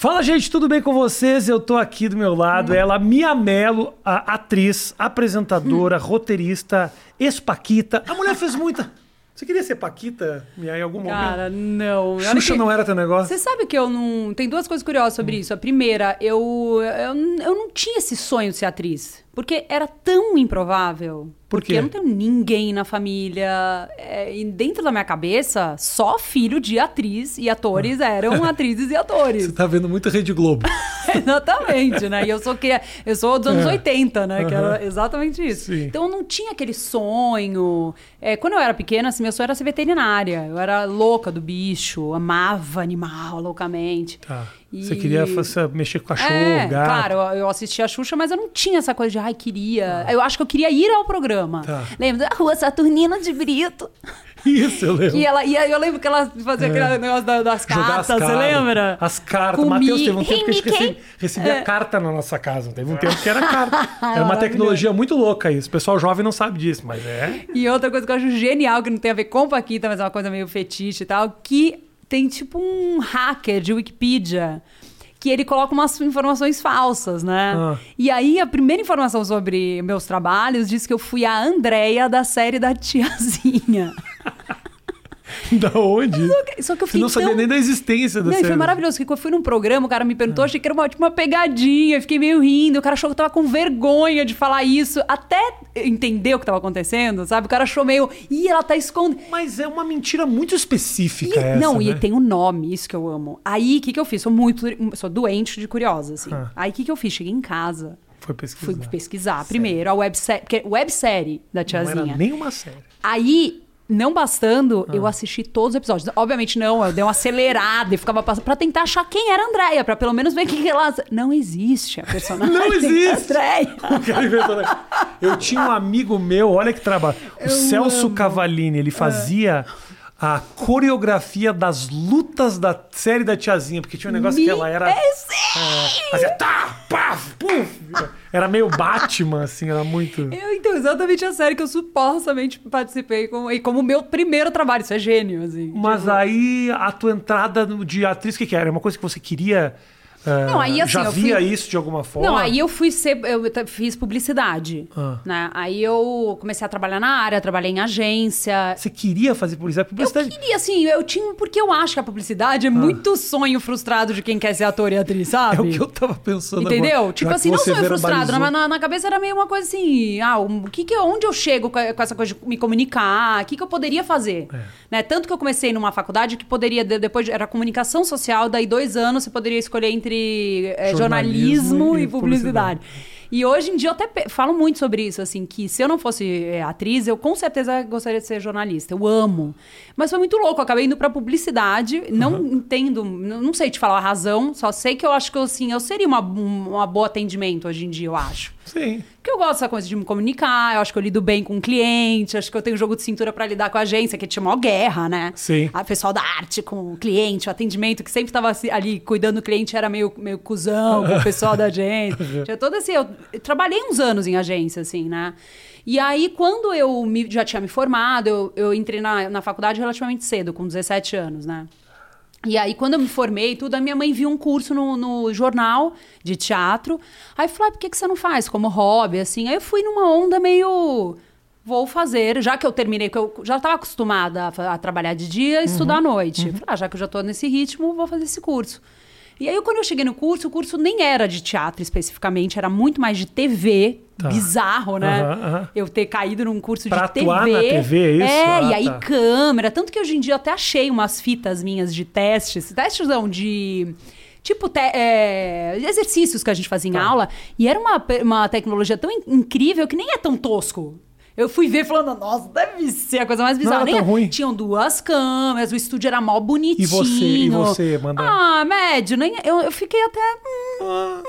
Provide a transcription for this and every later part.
Fala, gente, tudo bem com vocês? Eu tô aqui do meu lado. Ela, Mia Mello, a atriz, apresentadora, roteirista, ex-paquita. A mulher fez muita. Você queria ser paquita, Mia, em algum momento? Cara, não. Xuxa que- não era teu negócio? Você sabe que eu não. Tem duas coisas curiosas sobre Hum. isso. A primeira, eu, eu, eu não tinha esse sonho de ser atriz. Porque era tão improvável. Por porque quê? eu não tenho ninguém na família. É, e dentro da minha cabeça, só filho de atriz e atores eram atrizes e atores. Você tá vendo muito Rede Globo. Exatamente, né? E eu sou, que, eu sou dos anos É. 80, né? Que Aham. era exatamente isso. Sim. Então eu não tinha aquele sonho. É, quando eu era pequena, assim, meu sonho era ser veterinária. Eu era louca do bicho, amava animal loucamente. Tá. E- Você queria fazer- mexer com cachorro, é, gato. claro, eu, assistia a Xuxa, mas eu não tinha essa coisa de, ai, queria. Eu acho que eu queria ir ao programa. Tá. Lembra da Rua Saturnina de Brito? Isso, eu lembro. Que ela, e eu lembro que ela fazia aquele negócio da- das É. Cartas, as você cartas. lembra? As cartas. Comi- Matheus, teve um tempo que a gente recebia, recebia É. carta na nossa casa. Teve um tempo que era carta. Era uma tecnologia muito louca isso. O pessoal jovem não sabe disso, mas é. E outra coisa que eu acho genial, que não tem a ver com Paquita, mas é uma coisa meio fetiche e tal, que tem tipo um hacker de Wikipedia que ele coloca umas informações falsas, né? Ah. E aí a primeira informação sobre meus trabalhos diz que eu fui a Andrea da série da tiazinha. Da onde? Só que eu Você não sabia tão... nem da existência da Não, série. foi maravilhoso, porque eu fui num programa, o cara me perguntou, achei que era uma, tipo, uma pegadinha, fiquei meio rindo, o cara achou que eu tava com vergonha de falar isso, até entender o que tava acontecendo, sabe? O cara achou meio, ih, ela tá escondendo. Mas é uma mentira muito específica E- essa, não, né? e tem um nome, isso que eu amo. Aí, o que, que eu fiz? Sou muito. Sou doente de curiosa, assim. Ah. Aí, o que, que eu fiz? Cheguei em casa. Foi pesquisar. Fui pesquisar primeiro a websérie. Porque websérie da Não tiazinha. era nenhuma série. Aí, não bastando, Ah. eu assisti todos os episódios. Obviamente não, eu dei uma acelerada e ficava passando pra tentar achar quem era a Andréia, pra pelo menos ver que ela. Não existe a personagem. Não existe! Andréia. Eu tinha um amigo meu, olha que trabalho. O Celso Cavalini, ele fazia a coreografia das lutas da série da tiazinha, porque tinha um negócio Me- que ela era. É, fazia tá, paf, puf. Era meio Batman, assim, era muito. Eu, então, exatamente a série que eu supostamente participei como, e como meu primeiro trabalho. Isso é gênio, assim. Mas Tipo, aí a tua entrada de atriz, o que, que era? Era uma coisa que você queria. Eh, Não, aí, assim, já eu via fui- isso de alguma forma? Não, aí eu fui ser. Eu fiz publicidade. Ah. Né? Aí eu comecei a trabalhar na área, trabalhei em agência. Você queria fazer publicidade? Eu Publicidade. queria, assim, eu tinha. Porque eu acho que a publicidade é muito sonho frustrado de quem quer ser ator e atriz, sabe? É o que eu tava pensando Entendeu? agora, tipo assim, não sonho frustrado. verbalizou. Na, na, cabeça era meio uma coisa assim: ah, o que que, eu- onde eu chego com, essa coisa de me comunicar? O que, que eu poderia fazer? É. Né? Tanto que eu comecei numa faculdade que poderia, de- depois de- era comunicação social, daí dois anos você poderia escolher entre eh, Jornalismo jornalismo e e publicidade. E hoje em dia eu até falo muito sobre isso, assim, que se eu não fosse eh, atriz, eu com certeza gostaria de ser jornalista. Eu amo. Mas foi muito louco, eu acabei indo pra publicidade, não entendo, não sei te falar a razão, só sei que eu acho que eu, assim, eu seria uma, um- uma boa atendimento hoje em dia, eu acho. Sim. Porque eu gosto dessa coisa de me comunicar, eu acho que eu lido bem com o cliente, acho que eu tenho jogo de cintura pra lidar com a agência, que tinha uma guerra, né? Sim. A pessoal da arte com o cliente, o atendimento, que sempre tava ali cuidando do cliente, era meio, meio cuzão com o pessoal da agência. Tinha todo assim, eu, eu trabalhei uns anos em agência, assim, né? E aí, quando eu me- já tinha me formado, eu, eu entrei na, na faculdade relativamente cedo, com 17 anos, né? E aí, quando eu me formei tudo, a minha mãe viu um curso no, no jornal de teatro. Aí falou, ah, por que, que você não faz como hobby, assim? Aí eu fui numa onda meio... Vou fazer, já que eu terminei, que eu já estava acostumada a, a trabalhar de dia e estudar à noite. Falei, ah, já que eu já estou nesse ritmo, vou fazer esse curso. E aí, quando eu cheguei no curso, o curso nem era de teatro especificamente, era muito mais de TV. Tá. Bizarro, né? Aham, aham. Eu ter caído num curso Pra de TV. atuar na TV, é isso? É, Ah, e aí tá. câmera. Tanto que hoje em dia eu até achei umas fitas minhas de testes. Testes não, de. Tipo, te- é, exercícios que a gente fazia em Tá. aula. E era uma, uma tecnologia tão in- incrível que nem é tão tosco. Eu fui ver falando, nossa, deve ser a coisa mais bizarra. era Nem tão ruim. Tinham duas câmeras, o estúdio era mó bonitinho. E você, e você, manda- Ah, médio. Nem, eu, eu fiquei até. hum,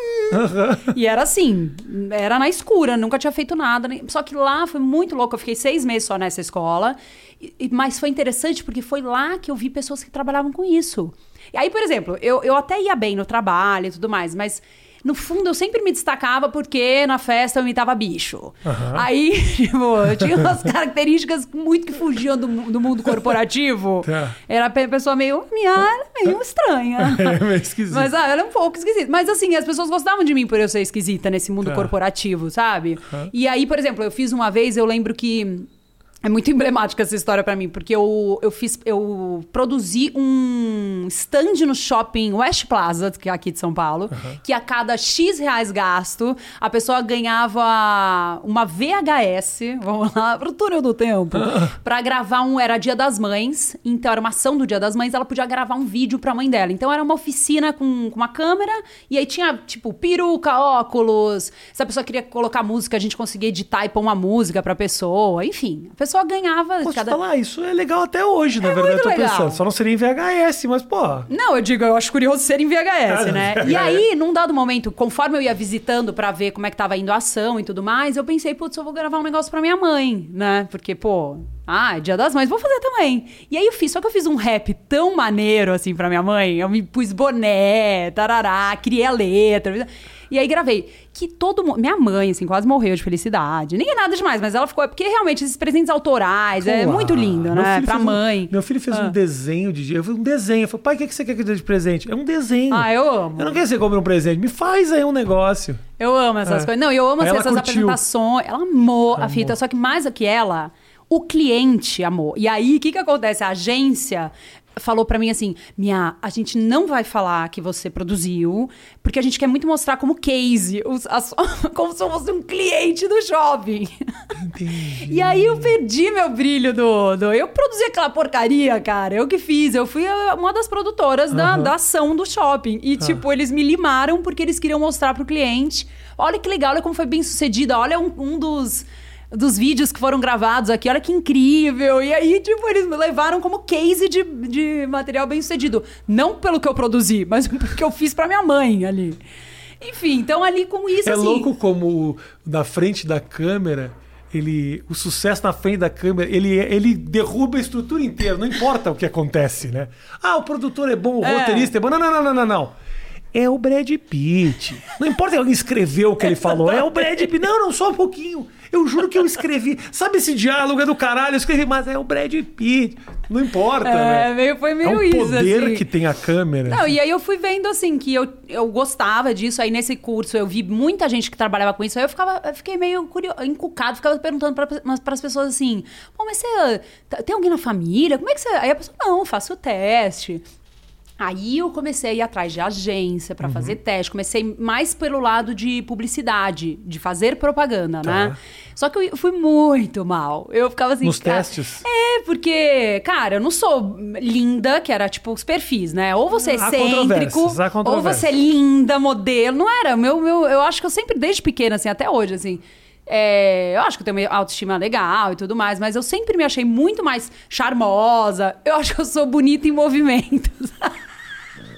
e era assim, era na escura, nunca tinha feito nada. nem- Só que lá foi muito louco. Eu fiquei seis meses só nessa escola. E- mas foi interessante porque foi lá que eu vi pessoas que trabalhavam com isso. E aí, por exemplo, eu, eu até ia bem no trabalho e tudo mais, mas No fundo, eu sempre me destacava porque na festa eu imitava bicho. Aí, tipo, eu tinha umas características muito que fugiam do, do mundo corporativo. Tá. Era a pessoa meio, minha, era meio estranha. É meio esquisito. Mas ah, ela é um pouco esquisita. Mas assim, as pessoas gostavam de mim por eu ser esquisita nesse mundo Tá. corporativo, sabe? E aí, por exemplo, eu fiz uma vez, eu lembro que. É muito emblemática essa história pra mim, porque eu, eu fiz, eu produzi um stand no shopping West Plaza, que é aqui de São Paulo, que a cada X reais gasto, a pessoa ganhava uma VHS, vamos lá, pro túnel do tempo, pra gravar um, era Dia das Mães, então era uma ação do Dia das Mães, ela podia gravar um vídeo pra mãe dela. Então era uma oficina com, com uma câmera, e aí tinha, tipo, peruca, óculos, se a pessoa queria colocar música, a gente conseguia editar e pôr uma música pra pessoa, enfim, a pessoa ganhava Posso cada... falar, isso é legal até hoje, na verdade, eu tô legal. pensando. Só não seria em VHS, mas, pô. Não, eu digo, eu acho curioso ser em VHS, Ah, né? E aí, num dado momento, conforme eu ia visitando pra ver como é que tava indo a ação e tudo mais, eu pensei, putz, eu vou gravar um negócio pra minha mãe, né? Porque, pô, ah, é dia das mães, vou fazer também. E aí eu fiz, só que eu fiz um rap tão maneiro, assim, pra minha mãe. Eu me pus boné, tarará, criei a letra. E aí gravei. Que todo mundo. Minha mãe, assim, quase morreu de felicidade. Nem é nada demais, mas ela ficou. Porque realmente esses presentes autorais é Pô, muito lindo, meu né? Pra fez um- mãe. meu filho fez Ah. um desenho de. Eu fiz um desenho. Eu falei, pai, o que, que você quer que eu dê de presente? É um desenho. Ah, eu amo. Eu não quero que você compre um presente. Me faz aí um negócio. Eu amo essas É. coisas. Não, eu amo assim, essas curtiu. apresentações. Ela amou a fita, só que mais do que ela, o cliente amou. E aí, o que que acontece? A agência falou pra mim assim: Minha, a gente não vai falar que você produziu, porque a gente quer muito mostrar como case, os- as- como se fosse um cliente do shopping. Entendi. E aí eu perdi meu brilho do, do. Eu produzi aquela porcaria, cara. Eu que fiz. Eu fui uma das produtoras da, da ação do shopping. E, tipo, eles me limaram porque eles queriam mostrar pro cliente. Olha que legal, olha como foi bem sucedida. Olha um, um dos. Dos vídeos que foram gravados aqui, olha que incrível. E aí, tipo, eles me levaram como case de, de material bem sucedido. Não pelo que eu produzi, mas porque eu fiz pra minha mãe ali. Enfim, então ali com isso, É assim. louco como na frente da câmera, ele, o sucesso na frente da câmera, ele, ele derruba a estrutura inteira, não importa o que acontece, né? Ah, o produtor é bom, o É. roteirista é bom. Não, não, não, não, não, não. É o Brad Pitt. Não importa ele escreveu o que ele falou, é o Brad Pitt. Não, não, só um pouquinho. Eu juro que eu escrevi. Sabe esse diálogo é do caralho? Eu escrevi, mas é o Brad Pitt. Não importa, É, né? meio, foi É meio o isso, poder assim. que tem a câmera. Não, e aí eu fui vendo assim que eu, eu gostava disso. Aí nesse curso eu vi muita gente que trabalhava com isso. Aí eu ficava, eu fiquei meio curioso, encucado, ficava perguntando para as pessoas assim: Pô, mas você tem alguém na família? Como é que você. Aí a pessoa, não, faço o teste. Aí eu comecei a ir atrás de agência Uhum. para fazer teste. Comecei mais pelo lado de publicidade, de fazer propaganda, Tá. né? Só que eu fui muito mal. Eu ficava assim. Nos cara, testes? É, porque, cara, eu não sou linda, que era tipo os perfis, né? Ou você é excêntrico, ou você é linda, modelo. Não era. Meu, meu, eu acho que eu sempre, desde pequena, assim, até hoje, assim. é, eu acho que eu tenho uma autoestima legal e tudo mais, mas eu sempre me achei muito mais charmosa. Eu acho que eu sou bonita em movimentos.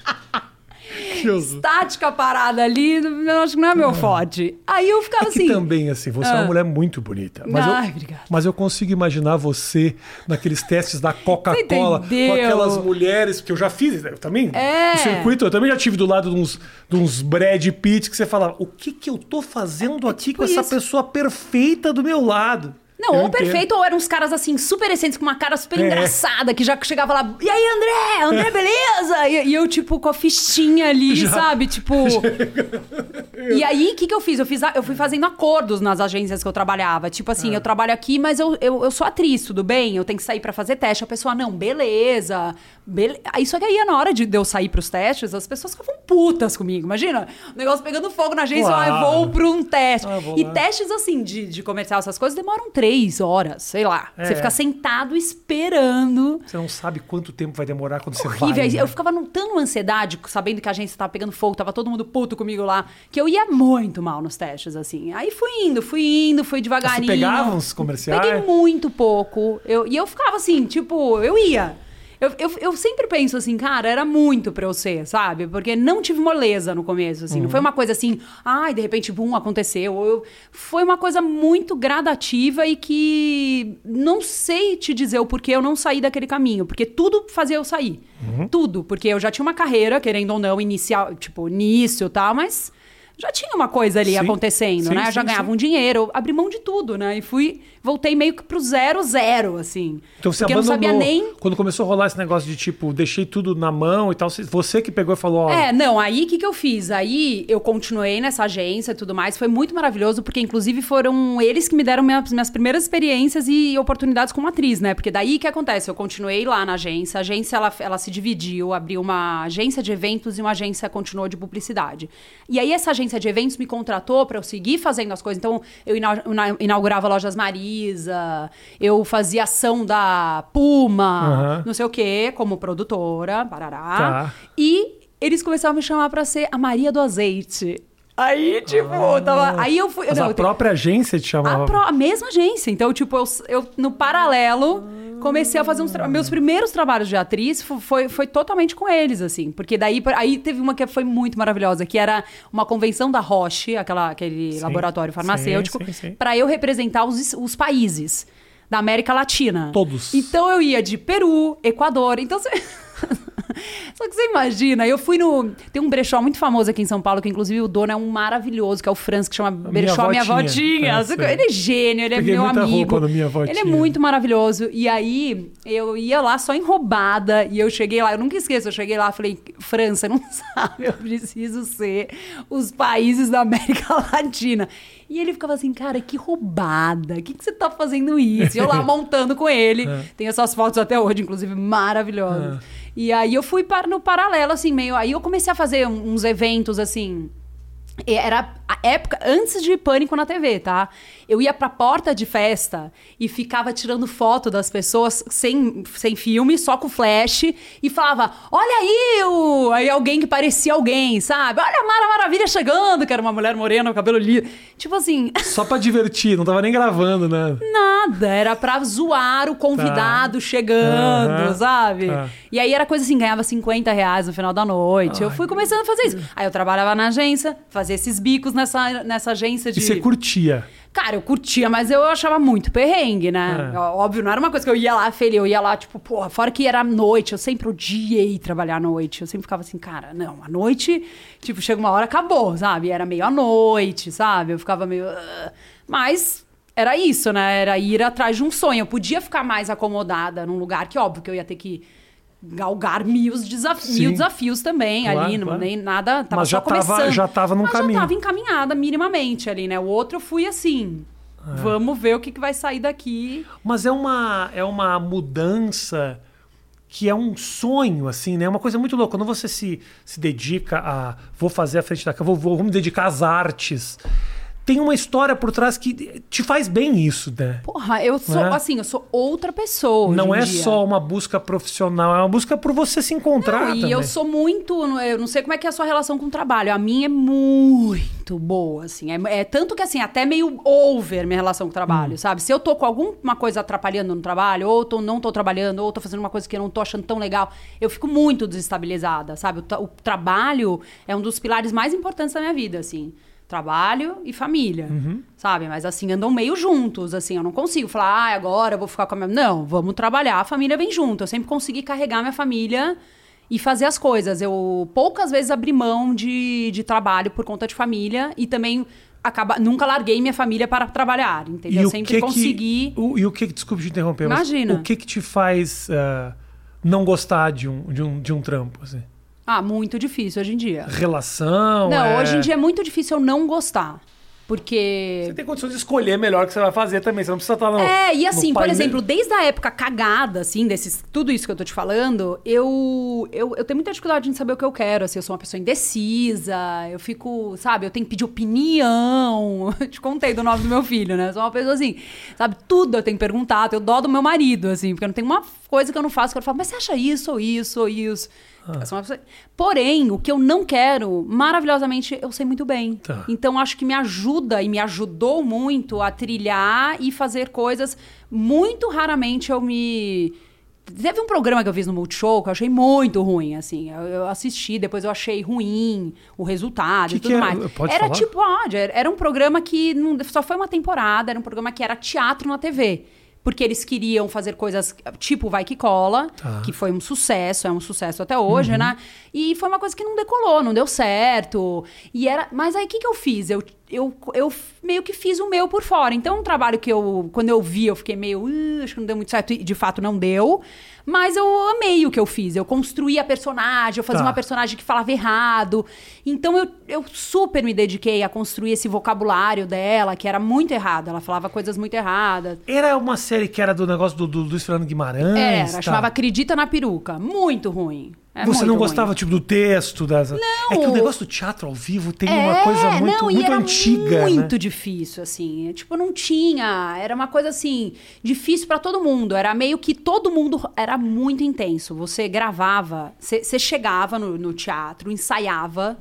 Tática parada ali, eu acho que não é meu forte. Aí eu ficava É assim. também, assim, você é uma Ah. mulher muito bonita. Mas, Ai, eu, obrigada. mas eu consigo imaginar você naqueles testes da Coca-Cola com aquelas mulheres que eu já fiz, eu também. É. No circuito, eu também já tive do lado de uns, de uns Brad Pitt que você fala: o que que eu tô fazendo aqui com essa tipo isso. pessoa perfeita do meu lado? Não, Eu ou entendo. perfeito, ou eram uns caras assim, super excêntricos, com uma cara super É. engraçada, que já chegava lá, e aí, André? André, beleza? E, e eu, tipo, com a fichinha ali, Já. sabe? Tipo. e aí, o que, que eu fiz? Eu, fiz a- eu fui fazendo acordos nas agências que eu trabalhava. Tipo assim, É. eu trabalho aqui, mas eu, eu, eu sou atriz, tudo bem? Eu tenho que sair pra fazer teste. A pessoa, não, beleza. Bele... Aí só que aí, na hora de eu sair pros testes, as pessoas ficavam putas comigo. Imagina, o negócio pegando fogo na agência, ah, eu vou pra um teste. Ah, e lá. testes assim de, de comercial, essas coisas, demoram três horas, sei lá. É. Você fica sentado esperando. Você não sabe quanto tempo vai demorar quando você Horrível. vai. Aí né? Eu ficava num, tão ansiedade, sabendo que a agência tava pegando fogo, tava todo mundo puto comigo lá, que eu ia muito mal nos testes, assim. Aí fui indo, fui indo, fui devagarinho. Você pegava uns comerciais? Peguei muito pouco. Eu, e eu ficava assim, tipo, eu ia. Eu, eu, eu sempre penso assim, cara, era muito pra eu ser, sabe? Porque não tive moleza no começo, assim. Não Uhum. foi uma coisa assim, ai, de repente, bum, aconteceu. Eu- foi uma coisa muito gradativa e que não sei te dizer o porquê eu não saí daquele caminho. Porque tudo fazia eu sair. Uhum. Tudo. Porque eu já tinha uma carreira, querendo ou não, inicial, tipo, início e tal, mas já tinha uma coisa ali Sim, acontecendo, sim, né? Eu já sim, ganhava sim. um dinheiro, abri mão de tudo, né? E fui, voltei meio que pro zero, zero, assim. Então você porque eu não abandonou. sabia nem. Quando começou a rolar esse negócio de tipo, deixei tudo na mão e tal, você- que pegou e falou, ó. É, não, aí o que, que eu fiz? Aí eu continuei nessa agência e tudo mais. Foi muito maravilhoso, porque inclusive foram eles que me deram minhas, minhas primeiras experiências e oportunidades como atriz, né? Porque daí o que acontece? Eu continuei lá na agência, a agência ela, ela se dividiu, abriu uma agência de eventos e uma agência continuou de publicidade. E aí essa agência de eventos me contratou para eu seguir fazendo as coisas. Então eu ina- ina- inaugurava lojas Marisa, eu fazia ação da Puma, Aham. não sei o quê, como produtora, parará. Tá. E eles começaram a me chamar pra ser a Maria do Azeite. Aí, tipo, eu tava. Aí eu fui. Mas não, a eu própria agência te chamava. a, pró- a mesma agência. Então, tipo, eu, eu, no paralelo comecei a fazer uns tra- meus primeiros trabalhos de atriz fo- foi, foi totalmente com eles, assim. Porque daí aí teve uma que foi muito maravilhosa, que era uma convenção da Roche, aquela, aquele Sim, laboratório farmacêutico, pra eu representar os, os países da América Latina. Todos. Então eu ia de Peru, Equador. Então você. Só que você imagina, eu fui no. Tem um brechó muito famoso aqui em São Paulo, que inclusive o dono é um maravilhoso, que é o Franz, que chama brechó Minha Votinha. É, sei. ele é gênio, ele Peguei é meu amigo. Ele é muito maravilhoso. E aí, eu ia lá só enrobada, e eu cheguei lá, eu nunca esqueço, eu cheguei lá e falei, França, não sabe, eu preciso ser os países da América Latina. E ele ficava assim, cara, que roubada, o que, que você tá fazendo isso? E eu lá montando com ele. É. Tem essas fotos até hoje, inclusive, maravilhosas. E aí eu fui para, no paralelo, assim, meio. Aí eu comecei a fazer uns eventos assim. Era a época antes de Pânico na TV, tá? Eu ia pra porta de festa e ficava tirando foto das pessoas sem, sem filme, só com flash, e falava: Olha aí, o... aí alguém que parecia alguém, sabe? Olha a Mara Maravilha chegando, que era uma mulher morena, o cabelo liso. Tipo assim, Só pra divertir, não tava nem gravando, né? Nada, era pra zoar o convidado chegando, Aham. sabe? Tá. E aí era coisa assim, ganhava 50 reais no final da noite. eu fui começando a fazer isso. Aí eu trabalhava na agência, fazia esses bicos nessa, nessa agência de. E você curtia. Cara, eu curtia, mas eu achava muito perrengue, né? É. Óbvio, não era uma coisa que eu ia lá feliz, eu ia lá, tipo, porra, fora que era noite, eu sempre odiei trabalhar à noite. Eu sempre ficava assim, cara, não, à noite, tipo, chega uma hora, acabou, sabe? Era meio à noite, sabe? Eu ficava meio. Mas era isso, né? Era ir atrás de um sonho. Eu podia ficar mais acomodada num lugar que, óbvio, que eu ia ter que galgar mil, desaf Sim. mil desafios também Claro, ali, não, claro. nem nada, tava Mas já tava- começando. já tava num Mas caminho. já tava encaminhada minimamente ali, né? O outro eu fui assim, É. vamos ver o que, que vai sair daqui. Mas é uma, é uma mudança que é um sonho, assim, né? É uma coisa muito louca. Quando você se, se dedica a. Vou fazer a frente da câmera, vou, vou, vou me dedicar às artes. Tem uma história por trás que te faz bem isso, né? Porra, eu sou, É. assim, eu sou outra pessoa Não é dia. só uma busca profissional, é uma busca por você se encontrar Não, e também. eu sou muito. Eu não sei como é que é a sua relação com o trabalho. A minha é muito boa, assim. É, é tanto que, assim, até meio over minha relação com o Hum. trabalho, sabe? Se eu tô com alguma coisa atrapalhando no trabalho, ou tô, não tô trabalhando, ou tô fazendo uma coisa que eu não tô achando tão legal, eu fico muito desestabilizada, sabe? O, o trabalho é um dos pilares mais importantes da minha vida, assim. Trabalho e família, Uhum. sabe? Mas assim, andam meio juntos, assim. Eu não consigo falar, ah, agora eu vou ficar com a minha... Não, vamos trabalhar, a família vem junto. Eu sempre consegui carregar minha família e fazer as coisas. Eu poucas vezes abri mão de, de trabalho por conta de família e também acaba, nunca larguei minha família para trabalhar, entendeu? E Eu sempre que consegui. Que, o, e o que desculpe te interromper, mas Imagina. o que que te faz ah, não gostar de um, de um, de um trampo, assim? Ah, muito difícil hoje em dia. Relação? Não, é- hoje em dia é muito difícil eu não gostar. Porque. Você tem condições de escolher melhor o que você vai fazer também. Você não precisa estar no. É, e assim, por exemplo, desde a época cagada, assim, desses, tudo isso que eu tô te falando, eu, eu, eu tenho muita dificuldade em saber o que eu quero, assim, eu sou uma pessoa indecisa, eu fico, sabe, eu tenho que pedir opinião, eu te contei do nome do meu filho, né, eu sou uma pessoa assim, sabe, tudo eu tenho que perguntar, eu tenho dó do meu marido, assim, porque não tem uma coisa que eu não faço que eu falo, mas você acha isso ou isso ou isso? Ah. Eu sou uma pessoa- Porém, o que eu não quero, maravilhosamente, eu sei muito bem. Tá. Então, acho que me ajuda e me ajudou muito a trilhar e fazer coisas. Muito raramente eu me. Teve um programa que eu fiz no Multishow que eu achei muito ruim, assim. Eu, assisti, depois eu achei ruim o resultado Que e que tudo é? mais. Pode era falar? tipo, era, era um programa que não, só foi uma temporada, era um programa que era teatro na TV. Porque eles queriam fazer coisas tipo Vai Que Cola, Tá. que foi um sucesso, é um sucesso até hoje, né? E foi uma coisa que não decolou, não deu certo. E era, mas aí o que, que eu fiz? Eu, eu, eu meio que fiz o meu por fora. Então, um trabalho que eu, quando eu vi, eu fiquei meio, "Ih, acho que não deu muito certo, e de fato não deu. Mas eu amei o que eu fiz. Eu construí a personagem, eu fazia Tá. uma personagem que falava errado. Então eu, eu super me dediquei a construir esse vocabulário dela, que era muito errado. Ela falava coisas muito erradas. Era uma série que era do negócio do, do Luiz Fernando Guimarães. Era, tá. chamava Acredita na Peruca. Muito ruim. É Você não ruim. gostava, tipo, do texto? Das... É que o negócio do teatro ao vivo tem uma É, coisa muito, não, muito era antiga, muito né? difícil, assim. Tipo, não tinha. Era uma coisa assim, difícil pra todo mundo. Era meio que todo mundo era muito intenso. Você gravava, você você chegava no, no teatro, ensaiava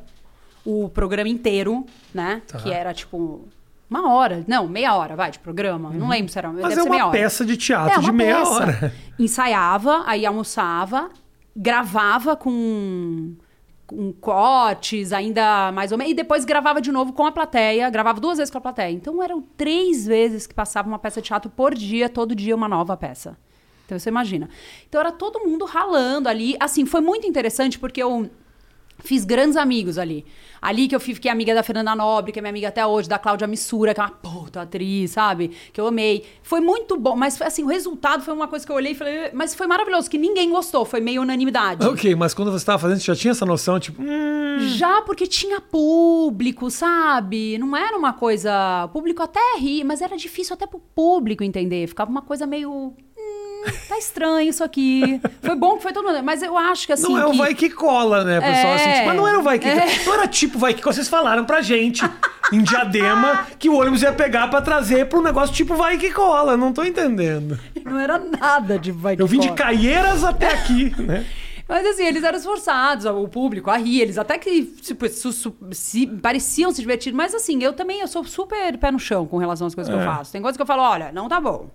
o programa inteiro, né? Tá. Que era tipo. Uma hora, não, meia hora, vai, de programa. Não lembro se era. Uhum. Mas deve é ser meia uma peça de teatro É, de uma meia peça. hora. Ensaiava, aí almoçava, gravava com, com cortes, ainda mais ou menos, e depois gravava de novo com a plateia, gravava duas vezes com a plateia. Então eram três vezes que passava uma peça de teatro por dia, todo dia uma nova peça. Então você imagina. Então era todo mundo ralando ali. Assim, foi muito interessante porque eu Fiz grandes amigos ali. Ali que eu fiquei amiga da Fernanda Nobre, que é minha amiga até hoje, da Cláudia Missura, que é uma puta atriz, sabe? Que eu amei. Foi muito bom, mas assim, o resultado foi uma coisa que eu olhei e falei, mas foi maravilhoso, que ninguém gostou, foi meio unanimidade. Ok, mas quando você estava fazendo, você já tinha essa noção, tipo, hum, Já porque tinha público, sabe? Não era uma coisa. O público até ri, mas era difícil até pro público entender. Ficava uma coisa meio. Tá estranho isso aqui. Foi bom que foi todo mundo. Mas eu acho que assim. não é o que- vai que cola, né, pessoal? Assim, É. tipo, mas não era o vai que É. Não era tipo vai que cola. Vocês falaram pra gente em Diadema que o ônibus ia pegar pra trazer pra um negócio tipo vai que cola. Não tô entendendo. Não era nada de vai que Eu vim de cola. Caieiras até aqui, né? Mas assim, eles eram esforçados, o público, a rir, eles até que tipo, su- su- se, pareciam se divertir, mas assim, eu também eu sou super pé no chão com relação às coisas que É. eu faço. Tem coisas que eu falo, olha, não tá bom.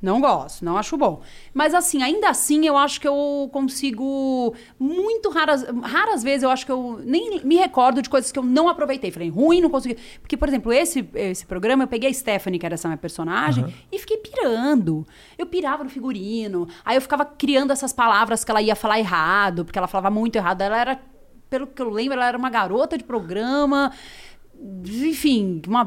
Não gosto, não acho bom. Mas assim, ainda assim, eu acho que eu consigo. Muito raras, raras vezes eu acho que eu nem me recordo de coisas que eu não aproveitei. Falei, ruim, não consegui. Porque, por exemplo, esse, esse programa, eu peguei a Stephanie, que era essa minha personagem, e fiquei pirando. Eu pirava no figurino. Aí eu ficava criando essas palavras que ela ia falar errado, porque ela falava muito errado. Ela era, pelo que eu lembro, ela era uma garota de programa. Enfim, uma,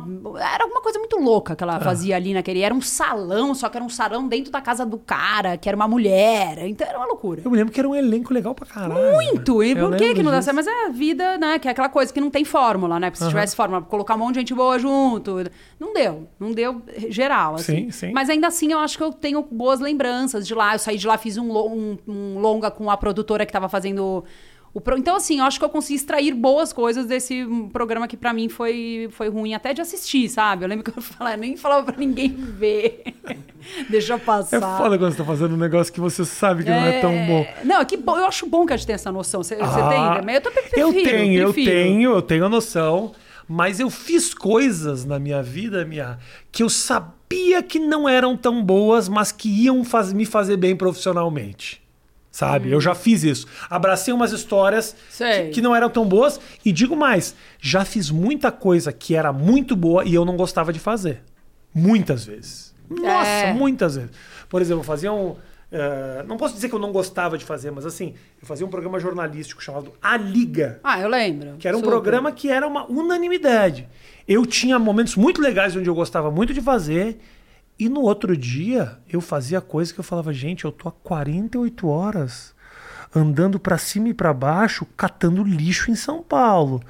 era alguma coisa muito louca que ela Ah. fazia ali naquele. Era um salão, só que era um salão dentro da casa do cara, que era uma mulher. Então era uma loucura. Eu me lembro que era um elenco legal pra caralho. Muito! E por que, que não dá certo? Mas é a vida, né? Que é aquela coisa que não tem fórmula, né? Porque se Aham. tivesse fórmula, colocar um monte de gente boa junto. Não deu. Não deu geral, assim. Sim, sim. Mas ainda assim, eu acho que eu tenho boas lembranças de lá. Eu saí de lá, fiz um, um- um longa com a produtora que tava fazendo. Pro... Então, assim, eu acho que eu consegui extrair boas coisas desse hum, programa que pra mim foi, foi ruim até de assistir, sabe? Eu lembro que eu falava, nem falava pra ninguém ver. Deixa eu passar. É foda quando você tá fazendo um negócio que você sabe que não é tão bom. Não, que bom. Eu acho bom que a gente tenha essa noção. Você Ah, tem? Mas Eu também prefiro. Eu tenho, eu tenho, eu tenho a noção. Mas eu fiz coisas na minha vida, minha, que eu sabia que não eram tão boas, mas que iam faz- me fazer bem profissionalmente. Sabe? Eu já fiz isso. Abracei umas histórias que, que não eram tão boas. E digo mais, já fiz muita coisa que era muito boa e eu não gostava de fazer. Muitas vezes. Nossa, É. muitas vezes. Por exemplo, eu fazia um. eh, não posso dizer que eu não gostava de fazer, mas assim, eu fazia um programa jornalístico chamado A Liga. Ah, eu lembro. Que era um Super. programa que era uma unanimidade. Eu tinha momentos muito legais onde eu gostava muito de fazer. E no outro dia, eu fazia coisa que eu falava, gente, eu tô há 48 horas andando pra cima e pra baixo, catando lixo em São Paulo.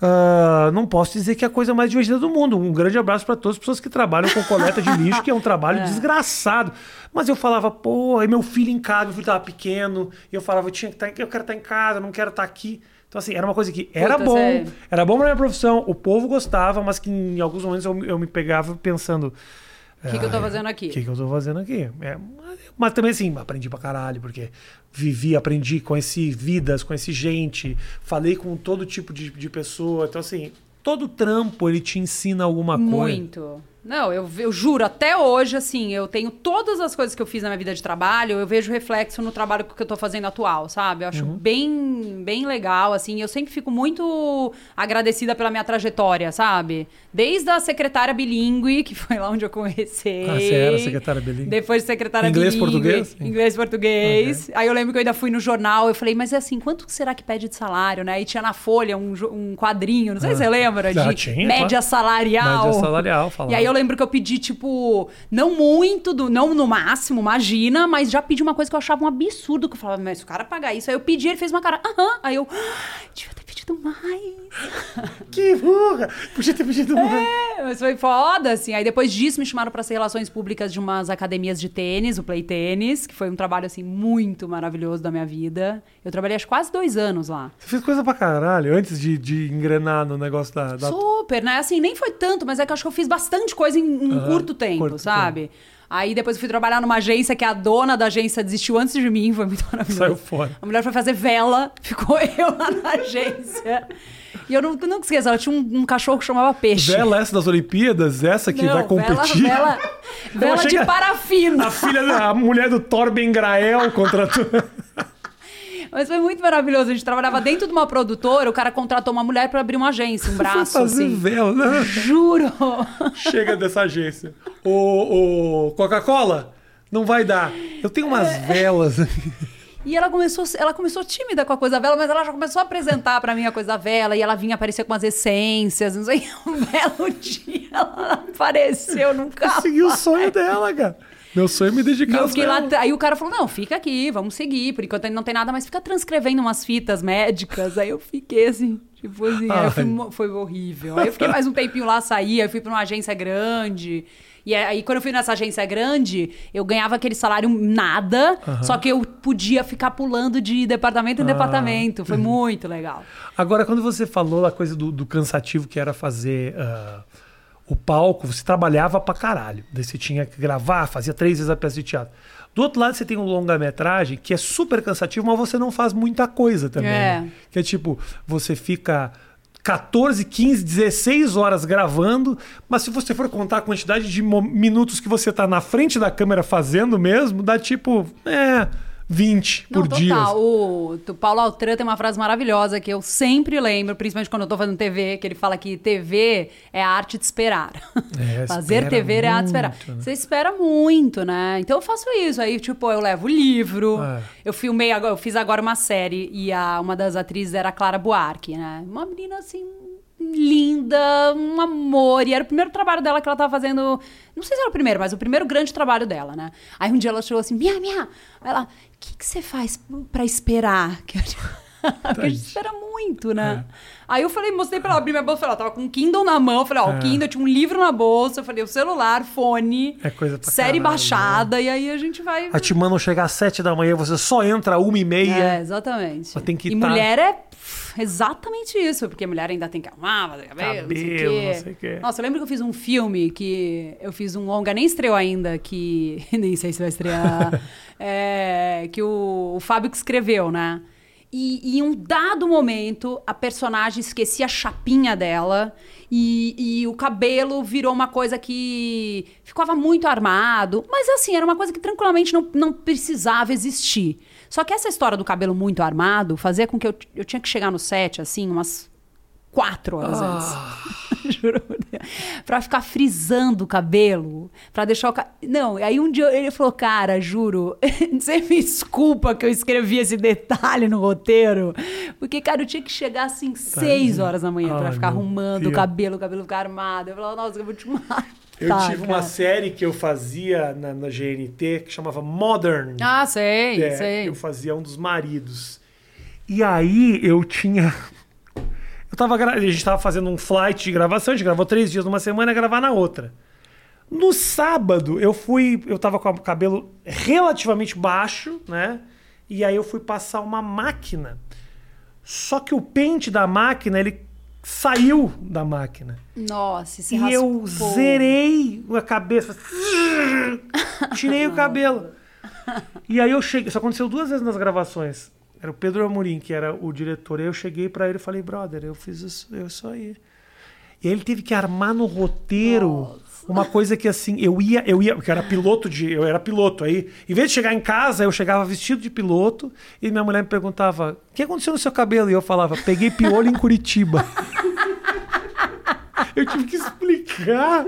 Ah, não posso dizer que é a coisa mais divertida do mundo. Um grande abraço para todas as pessoas que trabalham com coleta de lixo, que é um trabalho desgraçado. Mas eu falava, pô, aí meu filho em casa, meu filho tava pequeno, e eu falava, eu, tinha que tá, eu quero estar em casa, eu não quero estar aqui. Então, assim, era uma coisa que era Puta, bom, sei. era bom pra minha profissão, o povo gostava, mas que em alguns momentos eu, eu me pegava pensando. O que, que eu tô "Ai, fazendo aqui? O que, que eu tô fazendo aqui? É, mas, mas também, assim, aprendi pra caralho, porque vivi, aprendi, conheci vidas, conheci gente, falei com todo tipo de, de pessoa. Então, assim, todo trampo ele te ensina alguma coisa. Muito. Não, eu, eu juro, até hoje, assim, eu tenho todas as coisas que eu fiz na minha vida de trabalho, eu vejo reflexo no trabalho que eu tô fazendo atual, sabe? Eu acho Uhum. bem, bem legal, assim. Eu sempre fico muito agradecida pela minha trajetória, sabe? Desde a secretária bilíngue, que foi lá onde eu comecei. Ah, você era secretária bilíngue? Depois de secretária Inglês, bilíngue. português? Inglês, português. Aí eu lembro que eu ainda fui no jornal, eu falei, mas é assim, quanto será que pede de salário, né? E tinha na Folha um, um quadrinho, não sei se você lembra, de Ah, tinha, média claro. salarial. Média salarial, falava. E aí eu lembro que eu pedi, tipo, não muito, do, não no máximo, imagina, mas já pedi uma coisa que eu achava um absurdo, que eu falava, mas o cara pagar isso, aí eu pedi, ele fez uma cara, aham. Aí eu, "Ah, devia ter pedido mais. Que burra! Podia ter pedido mais. É, mas foi foda, assim. Aí depois disso me chamaram pra ser relações públicas de umas academias de tênis, o Play Tênis, que foi um trabalho, assim, muito maravilhoso da minha vida. Eu trabalhei acho quase dois anos lá. Você fez coisa pra caralho antes de, de engrenar no negócio da. da... Super, né? Assim, nem foi tanto, mas é que eu acho que eu fiz bastante coisa em um Aham, curto tempo, curto sabe? Aí depois eu fui trabalhar numa agência que a dona da agência desistiu antes de mim, foi muito maravilhoso. Saiu fora. A mulher foi fazer vela, ficou eu lá na agência. E eu não, nunca esqueço, ela tinha um, um cachorro que chamava Peixe. Vela essa das Olimpíadas, essa que Não, vai competir. Vela, vela, vela de parafina. A filha da a mulher do Torben Grael contratou. Mas foi muito maravilhoso. A gente trabalhava dentro de uma produtora, o cara contratou uma mulher pra abrir uma agência, um Foi braço, fazer assim. vela. Não, Juro. Chega dessa agência. O, o Coca-Cola, não vai dar. Eu tenho umas É. velas. E ela começou, ela começou tímida com a coisa da vela, mas ela já começou a apresentar pra mim a coisa da vela. E ela vinha aparecer com umas essências, não sei. Um belo dia ela apareceu num carro. Consegui o sonho dela, cara. Meu sonho é me dedicar eu fiquei lá, aí o cara falou: não, fica aqui, vamos seguir. Por enquanto não tem nada, mas fica transcrevendo umas fitas médicas. Aí eu fiquei assim, tipo assim, fui foi horrível. Aí eu fiquei mais um tempinho lá, saí, aí fui pra uma agência grande. E aí, quando eu fui nessa agência grande, eu ganhava aquele salário nada, só que eu podia ficar pulando de departamento em Ah. departamento. Foi muito legal. Agora, quando você falou a coisa do, do cansativo que era fazer ah, o palco, você trabalhava pra caralho. Daí você tinha que gravar, fazia três vezes a peça de teatro. Do outro lado, você tem um longa-metragem que é super cansativo, mas você não faz muita coisa também. É. né? Que é tipo, você fica 14, 15, 16 horas gravando, mas se você for contar a quantidade de minutos que você tá na frente da câmera fazendo mesmo, dá tipo, é, 20 Não, por dia. O, o Paulo Altran tem uma frase maravilhosa que eu sempre lembro, principalmente quando eu tô fazendo TV, que ele fala que TV é a arte de esperar. É, Fazer TV é a arte de esperar. muito, né? Você espera muito, né? Então eu faço isso. Aí, tipo, eu levo livro. É. Eu filmei agora, eu fiz agora uma série e a, uma das atrizes era a Clara Buarque, né? Uma menina assim. Linda, um amor. E era o primeiro trabalho dela que ela tava fazendo. Não sei se era o primeiro, mas o primeiro grande trabalho dela, né? Aí um dia ela chegou assim: Minha, minha. Ela, o que, você faz pra esperar? Que eu- Porque a gente espera muito, né? Aí eu falei, mostrei pra ela abrir minha bolsa. Ela tava com um Kindle na mão. Eu falei, ó, É. o Kindle, eu tinha um livro na bolsa. Eu falei, o celular, fone, É coisa pra série caralho, baixada. E aí a gente vai. A te mandam chegar às 7 da manhã, você só entra às 1 e meia. É, exatamente. Mas tem que e tá- mulher é pff, exatamente isso, porque mulher ainda tem que arrumar, fazer cabelo, não o Cabelo, não sei o quê. Nossa, eu lembro que eu fiz um filme que eu fiz um longa, nem estreou ainda, que nem sei se vai estrear, é, que o, o Fábio que escreveu, né? E em um dado momento, a personagem esquecia a chapinha dela e, e o cabelo virou uma coisa que ficava muito armado. Mas assim, era uma coisa que tranquilamente não, não precisava existir. Só que essa história do cabelo muito armado fazia com que eu, eu tinha que chegar no set, assim, umas quatro horas antes. Juro. Pra ficar frisando o cabelo, pra deixar o cabelo. Não, aí um dia ele falou, cara, juro, você me desculpa que eu escrevi esse detalhe no roteiro, porque, cara, eu tinha que chegar assim seis horas da manhã pra Ai, ficar arrumando Deus. o cabelo, o cabelo ficar armado. Eu falava, nossa, eu vou te matar. Eu tive uma cara. série que eu fazia na, na GNT que chamava Modern. Ah, sei, É, sei. Eu fazia um dos maridos. E aí eu tinha. Eu tava gra... A gente tava fazendo um flight de gravação, a gente gravou três dias numa semana e gravar na outra. No sábado, eu fui. Eu tava com o cabelo relativamente baixo, né? E aí eu fui passar uma máquina. Só que o pente da máquina, ele saiu da máquina. Nossa, se E eu raspou. zerei a cabeça. Tirei o cabelo. E aí eu cheguei. Isso aconteceu duas vezes nas gravações. Era o Pedro Amorim, que era o diretor. Eu cheguei pra ele e falei, brother, eu fiz isso, eu isso aí. E aí ele teve que armar no roteiro uma coisa que assim, eu ia, eu ia, porque eu era piloto de, eu era piloto aí, em vez de chegar em casa, eu chegava vestido de piloto e minha mulher me perguntava: "O que aconteceu no seu cabelo?" E eu falava: "Peguei piolho em Curitiba." Eu tive que explicar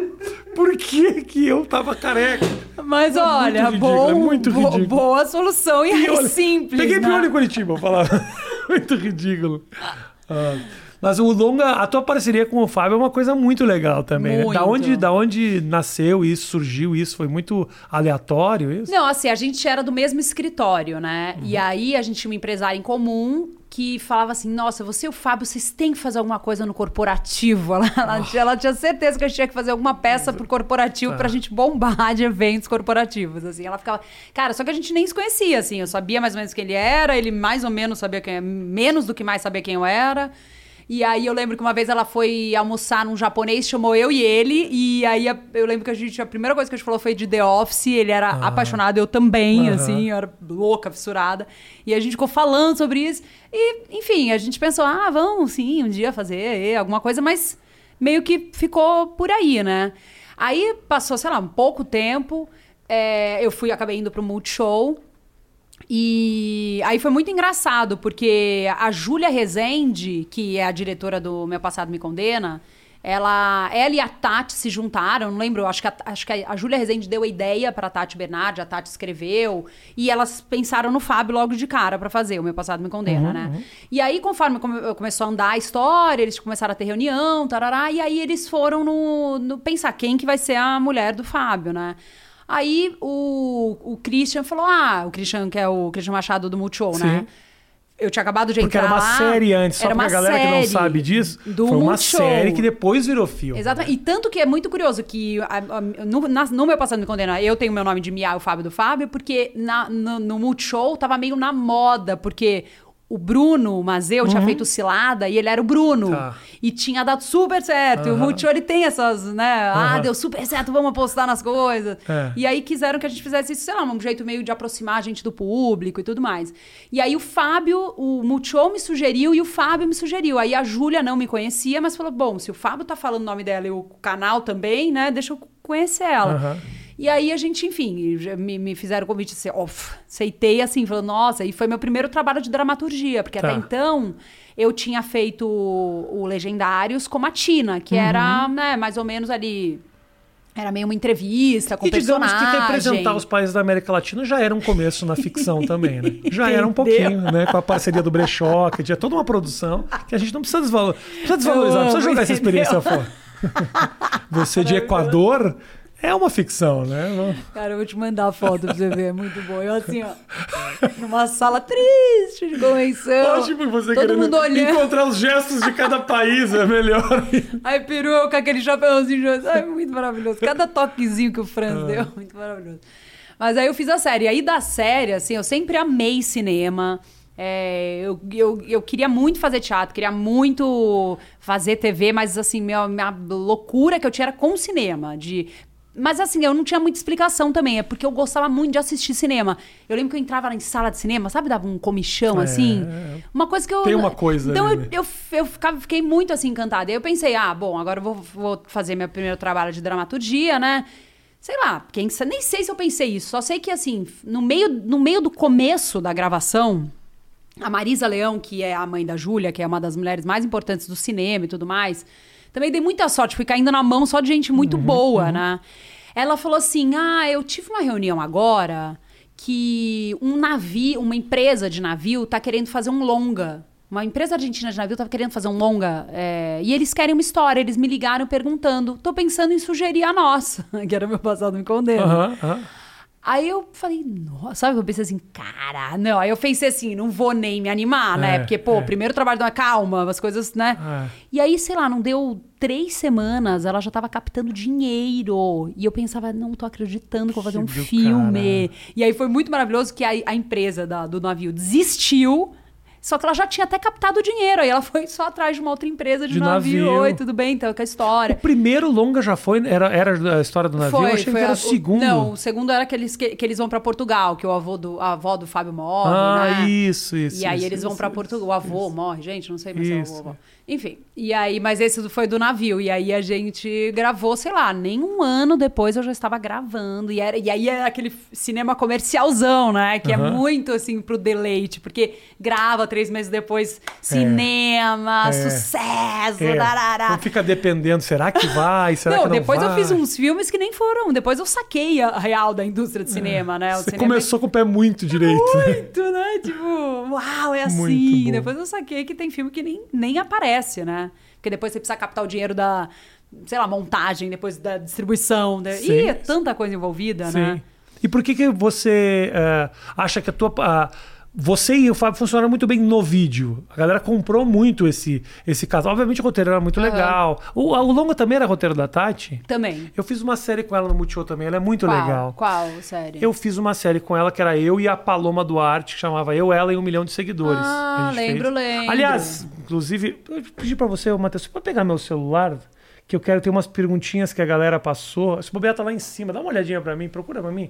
por que, que eu tava careca. Mas É olha, muito ridículo, bom, é muito bo- ridículo. boa solução e é Piolho. simples. Peguei né? em Curitiba, eu falava. muito ridículo. Ah, mas o longa, a tua parceria com o Fábio é uma coisa muito legal também. Né? Da, Muito. onde, da onde nasceu isso, surgiu isso? Foi muito aleatório isso? Não, assim, a gente era do mesmo escritório, né? Uhum. E aí a gente tinha uma empresária em comum que falava assim: nossa, você e o Fábio, vocês têm que fazer alguma coisa no corporativo. Ela, ela, tinha- ela tinha certeza que a gente tinha que fazer alguma peça pro corporativo pra gente bombar de eventos corporativos. Assim, ela ficava. Cara, só que a gente nem se conhecia, assim. Eu sabia mais ou menos quem ele era, ele mais ou menos sabia quem menos do que mais sabia quem eu era. E aí eu lembro que uma vez ela foi almoçar num japonês, chamou eu e ele, e aí eu lembro que a gente, a primeira coisa que a gente falou foi de The Office, ele era apaixonado, eu também, Aham. assim, eu era louca, fissurada. E a gente ficou falando sobre isso. E, enfim, a gente pensou, ah, vamos sim, um dia fazer alguma coisa, mas meio que ficou por aí, né? Aí passou, sei lá, um pouco tempo, eh, eu fui, acabei indo pro Multishow. E aí foi muito engraçado, porque a Júlia Rezende, que é a diretora do Meu Passado Me Condena, ela, ela e a Tati se juntaram, não lembro, acho que a, acho que a Júlia Rezende deu a ideia para a Tati Bernardi, a Tati escreveu, e elas pensaram no Fábio logo de cara para fazer o Meu Passado Me Condena, né? E aí, conforme come- começou a andar a história, eles começaram a ter reunião, tarará, e aí eles foram no, no pensar quem que vai ser a mulher do Fábio, né? Aí o, o Christian falou: Ah, o Christian, que é o Christian Machado do Multishow, Sim. né? Eu tinha acabado de Porque entrar era uma lá, série antes, só era pra galera que não sabe disso. do foi uma Multishow. série que depois virou filme. Exatamente. E tanto que é muito curioso que a- a- no, na- no meu passado me condena, eu tenho meu nome de Mia, o Fábio do Fábio, porque na, no, no Multishow tava meio na moda, porque o Bruno Mazeu tinha feito cilada e ele era o Bruno. Uhum. Tá. E tinha dado super certo. E o. Multishow ele tem essas, né? Ah, Aham. deu super certo, vamos apostar nas coisas. É. E aí quiseram que a gente fizesse isso, sei lá, um jeito meio de aproximar a gente do público e tudo mais. E aí o Fábio, o Multishow me sugeriu e o Fábio me sugeriu. Aí a Júlia não me conhecia, mas falou: bom, se o Fábio tá falando o nome dela e o canal também, né? Deixa eu conhecer ela. Aham. E aí a gente, enfim, me, me fizeram o convite, assim, ó, aceitei assim, falando, nossa, e foi meu primeiro trabalho de dramaturgia, porque Tá. até então eu tinha feito o Legendários como a Tina, que era, Uhum. né, mais ou menos ali. Era meio uma entrevista com E digamos que personagem. representar os países da América Latina já era um começo na ficção também, né? Já era um pouquinho, né? Com a parceria do Brechó, que tinha toda uma produção que a gente não precisa, desvalor... precisa desvalorizar, não precisa jogar essa experiência fora. Você de Equador é uma ficção, né? Cara, eu vou te mandar a foto pra você ver, é muito bom. Eu assim, ó, numa sala triste de convenção. Ótimo você todo mundo olhando. encontrar os gestos de cada país, é melhor. Aí peruca, aquele chapéuzinho. de- Ai, muito maravilhoso. Cada toquezinho que o Franz deu, muito maravilhoso. Mas aí eu fiz a série. Aí da série, assim, eu sempre amei cinema. É, eu, eu, eu queria muito fazer teatro, queria muito fazer TV, mas assim, minha, minha loucura que eu tinha era com cinema. De mas assim, eu não tinha muita explicação também. É porque eu gostava muito de assistir cinema. Eu lembro que eu entrava em sala de cinema, sabe? Dava um comichão, É. assim. Uma coisa que eu... Tem uma coisa Então ali, eu, né? eu, eu ficava, fiquei muito assim encantada. Aí eu pensei, ah, bom, agora eu vou, vou fazer meu primeiro trabalho de dramaturgia, né? Sei lá, quem, nem sei se eu pensei isso. Só sei que, assim, no meio, no meio do começo da gravação, a Marisa Leão, que é a mãe da Júlia, que é uma das mulheres mais importantes do cinema e tudo mais, também dei muita sorte, fui caindo na mão só de gente muito boa, né? Ela falou assim: Ah, eu tive uma reunião agora que um navio, uma empresa de navio, tá querendo fazer um longa. Uma empresa argentina de navio tava querendo fazer um longa é, e eles querem uma história. Eles me ligaram perguntando: tô pensando em sugerir a nossa, que era meu passado me condena. Aham, aham. Aí eu falei, nossa, sabe? Eu pensei assim, cara, não. Aí eu pensei assim, não vou nem me animar, É, né? Porque, pô, é. primeiro trabalho da calma, as coisas, né? É. E aí, sei lá, não deu três semanas, ela já tava captando dinheiro. E eu pensava, não tô acreditando que eu vou fazer um filme. E aí foi muito maravilhoso que a, a empresa da- do navio desistiu. Só que ela já tinha até captado o dinheiro. Aí ela foi só atrás de uma outra empresa de, De navio. navio. Oi, tudo bem? Então, com a história. O primeiro longa já foi, era, era a história do navio, eu achei que era a- o segundo. Não, o segundo era aqueles que, que eles vão pra Portugal, que o avô do, a avó do Fábio morre, ah, né? isso, isso. E aí isso, eles vão isso, pra isso. Portugal. O avô morre, gente, não sei mais se é o Isso. avô. Enfim, e aí, mas esse foi do navio. E aí a gente gravou, sei lá, nem um ano depois eu já estava gravando. E, era, e aí era aquele cinema comercialzão, né? Que é Aham. muito assim pro deleite, porque grava três meses depois cinema, É. sucesso, É, darará. Não fica dependendo, será que vai? Será não, que não depois eu vai? fiz uns filmes que nem foram. Depois eu saquei a real da indústria de cinema, né? O Você cinema começou com o pé muito direito. né? muito, né? Tipo, uau, é assim. bom. Depois eu saquei que tem filme que nem, nem aparece, né? Porque depois você precisa captar o dinheiro da, sei lá, montagem, depois da distribuição. Da... Sim. Ih, é tanta coisa envolvida, né? Sim. E por que, que você eh, acha que a tua. a- você e o Fábio funcionaram muito bem no vídeo. A galera comprou muito esse, esse casal. Obviamente o roteiro era muito Aham. legal. O, o longa também era roteiro da Tati. Também. Eu fiz uma série com ela no Multishow também. Ela é muito Qual? legal. Qual, série? Eu fiz uma série com ela que era eu e a Paloma Duarte, que chamava Eu, Ela e um milhão de seguidores. Ah, lembro, fez. lembro. Aliás, inclusive, eu pedi pra você, Matheus, você pode pegar meu celular? Que eu quero ter umas perguntinhas que a galera passou. Esse bobear tá lá em cima, dá uma olhadinha pra mim, procura pra mim.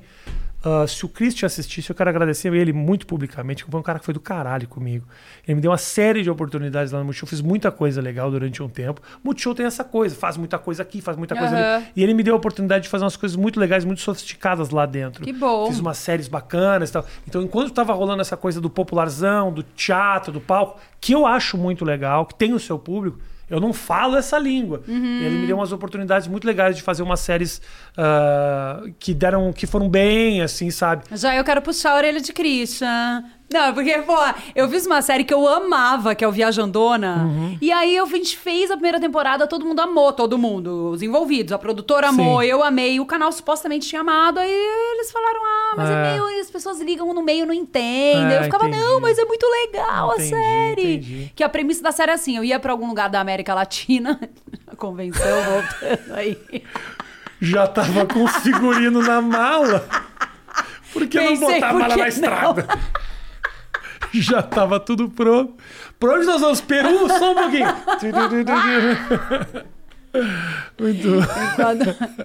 Ah, se o Chris te assistisse, eu quero agradecer ele muito publicamente, que foi um cara que foi do caralho comigo. Ele me deu uma série de oportunidades lá no Multishow, fiz muita coisa legal durante um tempo. Multishow tem essa coisa, faz muita coisa aqui, faz muita coisa ali. E ele me deu a oportunidade de fazer umas coisas muito legais, muito sofisticadas lá dentro. Que bom. Fiz umas séries bacanas e tal. Então, enquanto tava rolando essa coisa do popularzão, do teatro, do palco, que eu acho muito legal, que tem o seu público, eu não falo essa língua. Uhum. E ele me deu umas oportunidades muito legais de fazer umas séries ah, que deram, que foram bem, assim, sabe? Já eu quero puxar a orelha de Christian. Não, porque, pô, eu fiz uma série que eu amava, que é o Viajandona. Uhum. E aí a gente fez a primeira temporada, todo mundo amou, todo mundo, os envolvidos. A produtora amou, Sim. eu amei. O canal supostamente tinha amado. Aí eles falaram, ah, mas é, É. meio. As pessoas ligam no meio, não entendem. É, eu ficava, entendi. não, mas é muito legal Entendi, a série. entendi. Que a premissa da série é assim: eu ia pra algum lugar da América Latina, a convenção voltando aí. Já tava com os figurinos na mala. Por que não Pensei, botar a mala na não? estrada? Já tava tudo pronto. Pra onde nós vamos? Peru? Só um pouquinho. Muito.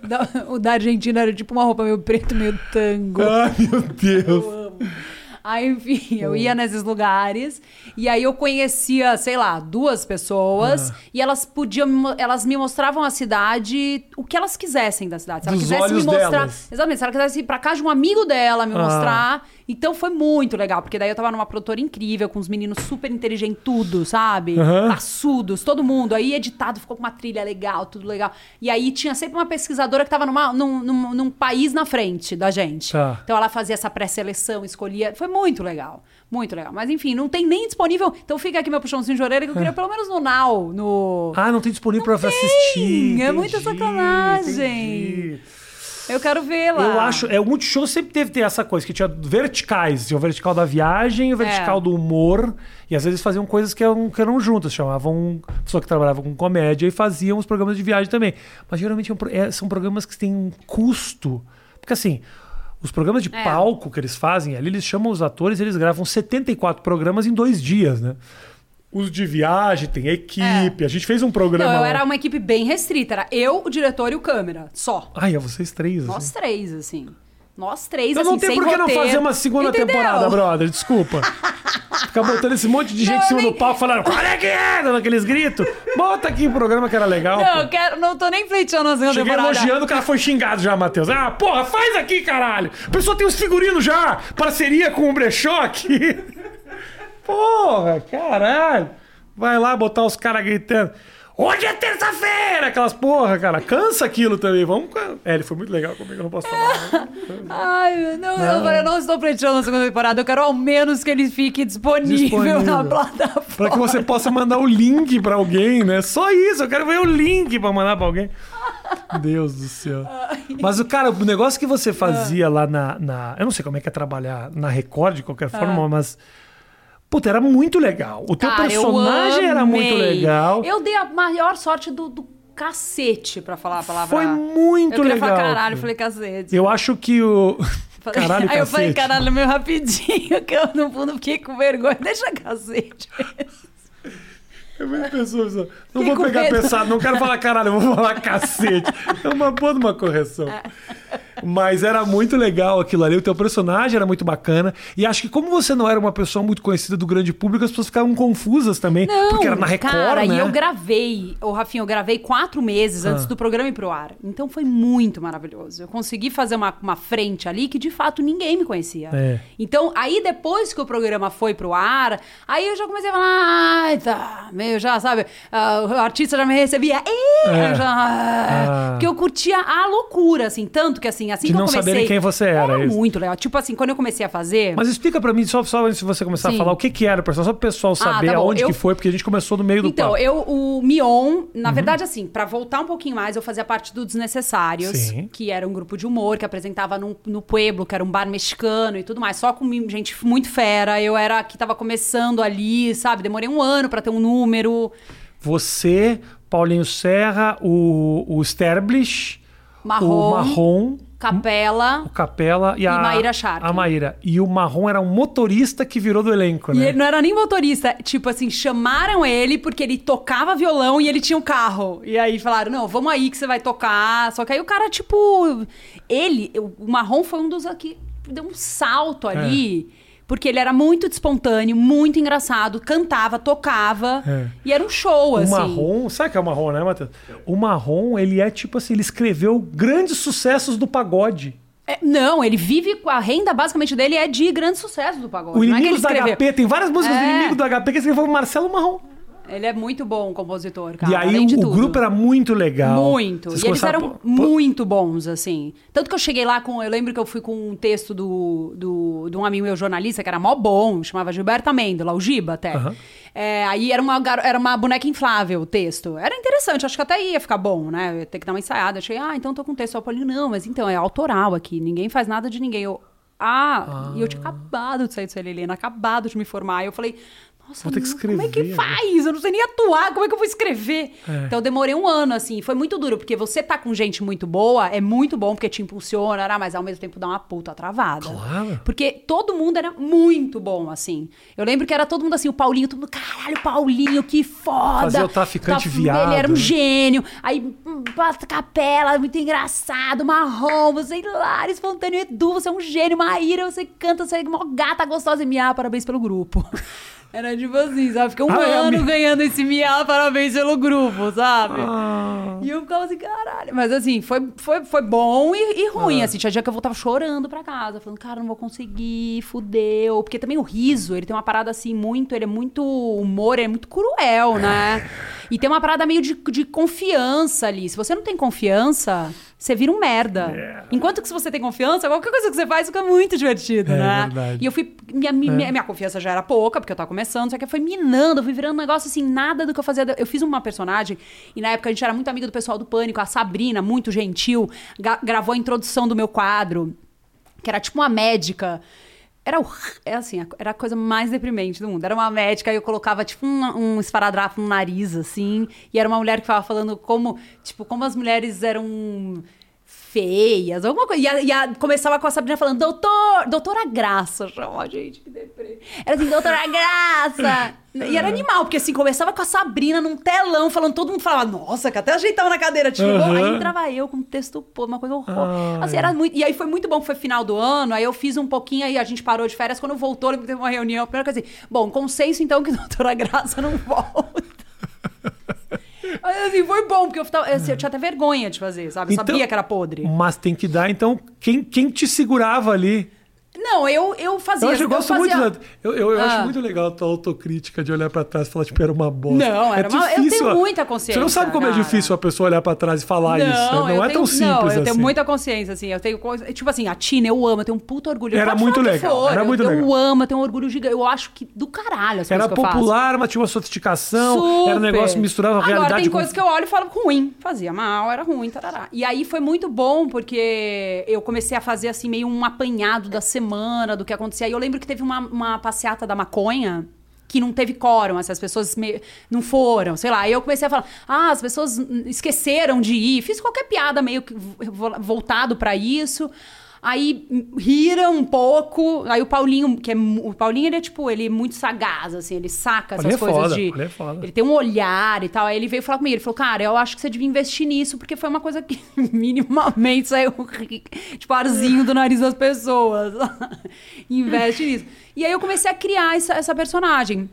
Da- o da Argentina era tipo uma roupa meio preto, meio tango. Ai, meu Deus. Aí, enfim, eu ia nesses lugares e aí eu conhecia, sei lá, duas pessoas Ah. e elas podiam, elas me mostravam a cidade, o que elas quisessem da cidade. Se ela Dos quisesse me mostrar, delas. exatamente, se ela quisesse ir pra casa de um amigo dela me Ah. mostrar, então foi muito legal, porque daí eu tava numa produtora incrível com os meninos super inteligentes, sabe? Aham. Passudos, todo mundo. Aí editado ficou com uma trilha legal, tudo legal. E aí tinha sempre uma pesquisadora que tava numa- num, num- num país na frente da gente. Tá. Então ela fazia essa pré-seleção, escolhia. Foi muito legal. Muito legal. Mas enfim, não tem nem disponível. Então fica aqui meu puxãozinho de orelha que eu queria pelo menos no Now, no. Ah, não tem disponível pra assistir. é muita Entendi, sacanagem. entendi. Eu quero ver lá. Eu acho, é, o Multishow sempre teve ter essa coisa, que tinha verticais. Tinha o vertical da viagem, o vertical É. do humor. E às vezes faziam coisas que eram, que eram juntas. Chamavam pessoa que trabalhava com comédia e faziam os programas de viagem também. Mas geralmente é é- são programas que têm um custo. Porque assim, os programas de É. palco que eles fazem ali, eles chamam os atores eles gravam 74 programas em dois dias, né? Os de viagem, tem equipe. A gente fez um programa. Não, eu lá. era uma equipe bem restrita. Era eu, o diretor e o câmera. Só. Ai, é vocês três. assim. Nós três, assim. Nós três, Então assim, não tem por que não fazer uma segunda Entendeu? temporada, brother. Desculpa. Ficar botando esse monte de gente Não, em cima nem- do palco falando, qual é que é? Dando aqueles gritos. Bota aqui o programa que era legal. Não, pô. eu quero, não tô nem pleiteando a segunda Cheguei temporada. elogiando, o cara foi xingado já, Matheus. Ah, porra, faz aqui, caralho. A pessoa tem os figurinos já. Parceria com o brechó aqui. Porra, caralho. Vai lá botar os caras gritando. Hoje é terça-feira! Aquelas porra, cara. Cansa aquilo também. Vamos. É, ele foi muito legal comigo, eu não posso falar. Ai, não, eu falei, eu não estou pleiteando a segunda temporada. Eu quero ao menos que ele fique disponível, Disponível. na plataforma. Pra que você possa mandar o link pra alguém, né? Só isso, eu quero ver o link pra mandar pra alguém. Deus do céu. Mas, o cara, o negócio que você fazia lá na, na- Eu não sei como é que é trabalhar na Record, de qualquer forma, mas. Puta, era muito legal. O teu eu personagem era muito legal. Eu dei a maior sorte do, do cacete, pra falar a palavra. Foi muito eu legal. falar caralho, eu falei cacete. Eu acho que o. Caralho, Aí eu falei, caralho, meio rapidinho, que eu no fundo fiquei com vergonha. Deixa cacete. É muito pessoa, pessoa. Não Fiquei vou pegar medo. pesado, não quero falar caralho, eu vou falar cacete. É uma boa uma correção. Mas era muito legal aquilo ali, o teu personagem era muito bacana. E acho que como você não era uma pessoa muito conhecida do grande público, as pessoas ficavam confusas também. Não, porque era na Record, cara, né? e eu gravei, ô Rafinha, eu gravei quatro meses antes Ah. do programa ir pro ar. Então foi muito maravilhoso. Eu consegui fazer uma, uma frente ali que de fato ninguém me conhecia. É. Então, aí depois que o programa foi pro ar, aí eu já comecei a falar, ai, tá, meio já, sabe, ah, o artista já me recebia, É. eu já, Ah. porque eu curtia a loucura, assim, tanto que assim, assim De que eu não comecei... saberem quem você era, isso. muito legal. Tipo assim, quando eu comecei a fazer... Mas explica pra mim, só, só antes de você começar Sim. a falar, o que que era personagem, só pro pessoal saber tá bom. aonde Eu- que foi, porque a gente começou no meio do Então, papo. eu, o Mion, na Uhum. verdade, assim, pra voltar um pouquinho mais, eu fazia parte do Desnecessários, Sim. que era um grupo de humor que apresentava no, no Pueblo, que era um bar mexicano e tudo mais, só com gente muito fera. Eu era que tava começando ali, sabe? Demorei um ano pra ter um número. Você, Paulinho Serra, o, o Sterblish, Marrom, o Marrom, Capela. o Capela e a Maíra Sharp. A Maíra. E o Marrom era um motorista que virou do elenco, E né? ele não era nem motorista. Tipo assim, chamaram ele porque ele tocava violão e ele tinha um carro. E aí falaram: não, vamos aí que você vai tocar. Só que aí o cara, tipo. Ele, o Marrom foi um dos que deu um salto ali. Porque ele era muito espontâneo, muito engraçado, cantava, tocava. É. E era um show, O assim. Marrom, sabe o que é o Marrom, né, Matheus? O Marrom, ele é tipo assim, ele escreveu grandes sucessos do pagode. É, não, ele vive. A renda basicamente dele é de grande sucesso do pagode. O não é escreveu. HP, tem várias músicas do É. Inimigo do HP que escreveu o Marcelo Marrom. Ele é muito bom compositor, cara. e aí além de o, tudo. grupo era muito legal. Muito. Vocês e eles eram muito bons, assim. Tanto que eu cheguei lá com. Eu lembro que eu fui com um texto do, do, de um amigo meu jornalista, que era mó bom, chamava Gilberta Mendola, o Giba até. Aham. É, aí era uma, era uma boneca inflável o texto. Era interessante, acho que até ia ficar bom, né? Eu ia ter que dar uma ensaiada. Achei, ah, então tô com texto. Eu falei, não, mas então, é autoral aqui, ninguém faz nada de ninguém. Eu, ah, e eu tinha acabado de sair do Célia Helena, acabado de me formar. Aí eu falei, nossa, Vou ter que não, como é que escrever, faz? Eu não sei nem atuar, como é que eu vou escrever? É. Então eu demorei um ano, assim. Foi muito duro, porque você tá com gente muito boa, é muito bom, porque te impulsiona, né? mas ao mesmo tempo dá uma puta travada. Claro. Porque todo mundo era muito bom, assim. Eu lembro que era todo mundo assim, o Paulinho, todo mundo, caralho, Paulinho, que foda. Fazia o traficante Tá- viado, Ele era um né? gênio. Aí, hum, capela, muito engraçado, marrom, você hilário, espontâneo, Edu, você é um gênio, Maíra, você canta, você é uma gata gostosa e miá, parabéns pelo grupo. Era tipo assim, sabe? Fiquei um Ah, é, ano mi- ganhando esse miá, parabéns pelo grupo, sabe? Ah, E eu ficava assim, caralho. Mas assim, foi, foi, foi bom e, e ruim. Ah. Assim, tinha dia que eu voltava chorando pra casa, falando, cara, não vou conseguir, fudeu. Porque também o riso, ele tem uma parada assim, muito. Ele é muito humor, ele é muito cruel, né? E tem uma parada meio de, de confiança ali. Se você não tem confiança, você vira um merda. É. Enquanto que se você tem confiança, qualquer coisa que você faz fica muito divertido, É né? verdade. E eu fui. Minha, minha, minha confiança já era pouca, porque eu tava começando, só que foi minando, eu fui virando um negócio assim, nada do que eu fazia. Eu fiz uma personagem, e na época a gente era muito amiga do pessoal do Pânico, a Sabrina, muito gentil, gravou a introdução do meu quadro, que era tipo uma médica. Era, o- é assim, era a coisa mais deprimente do mundo. Era uma médica e eu colocava, tipo, um, um esparadrapo no nariz, assim. E era uma mulher que ficava falando como, tipo, como as mulheres eram feias, alguma coisa. E, a- e a- começava com a Sabrina falando, doutor, doutora Graça, chama gente, que deprê. Era assim, doutora Graça. E era animal, porque assim, começava com a Sabrina num telão, falando, todo mundo falava, nossa, que até ajeitava na cadeira, tipo, Aham. aí entrava eu com texto, pô, uma coisa horror. Ah, Assim, é. era muito. E aí foi muito bom, que foi final do ano, aí eu fiz um pouquinho, aí a gente parou de férias. Quando voltou, teve uma reunião, a primeira coisa assim, bom, consenso então que a doutora Graça não volta. Assim, foi bom, porque eu, tava- assim, eu tinha até vergonha de fazer, sabe? Eu Então- sabia que era podre. mas tem que dar, então, quem, quem te segurava ali? Não, eu, eu fazia. Eu, acho, eu gosto fazia... muito. Eu, eu, eu Ah. acho muito legal a tua autocrítica de olhar pra trás e falar, tipo, era uma bosta. Não, era uma- eu tenho muita consciência, Você não sabe como é cara. difícil a pessoa olhar pra trás e falar isso. né? Não eu é tenho- tão simples Não, eu assim. tenho muita consciência, assim. Eu tenho. Tipo assim, a Tina eu amo, eu tenho um puto orgulho. Era Pode muito legal, era eu- muito eu, legal. amo, eu tenho um orgulho gigante. Eu acho que do caralho as Era eu popular, mas tinha uma sofisticação. Super. Era um negócio que misturava Agora, realidade tem com... coisas que eu olho e falo ruim. Fazia mal, era ruim, tarará. E aí foi muito bom, porque eu comecei a fazer, assim, meio um apanhado da semana, do que acontecia. E eu lembro que teve uma, uma passeata da maconha que não teve quórum, essas pessoas meio- não foram, sei lá. Aí eu comecei a falar, ah, as pessoas esqueceram de ir. Fiz qualquer piada meio que vo- voltado pra isso. Aí riram um pouco. Aí o Paulinho, que é. O Paulinho, ele é tipo, ele é muito sagaz, assim, ele saca essas Paulinho é coisas foda, de. Paulinho é foda. Ele tem um olhar e tal. Aí ele veio falar comigo. Ele falou, cara, eu acho que você devia investir nisso, porque foi uma coisa que minimamente saiu tipo arzinho do nariz das pessoas. Investe nisso. E aí eu comecei a criar essa, essa personagem.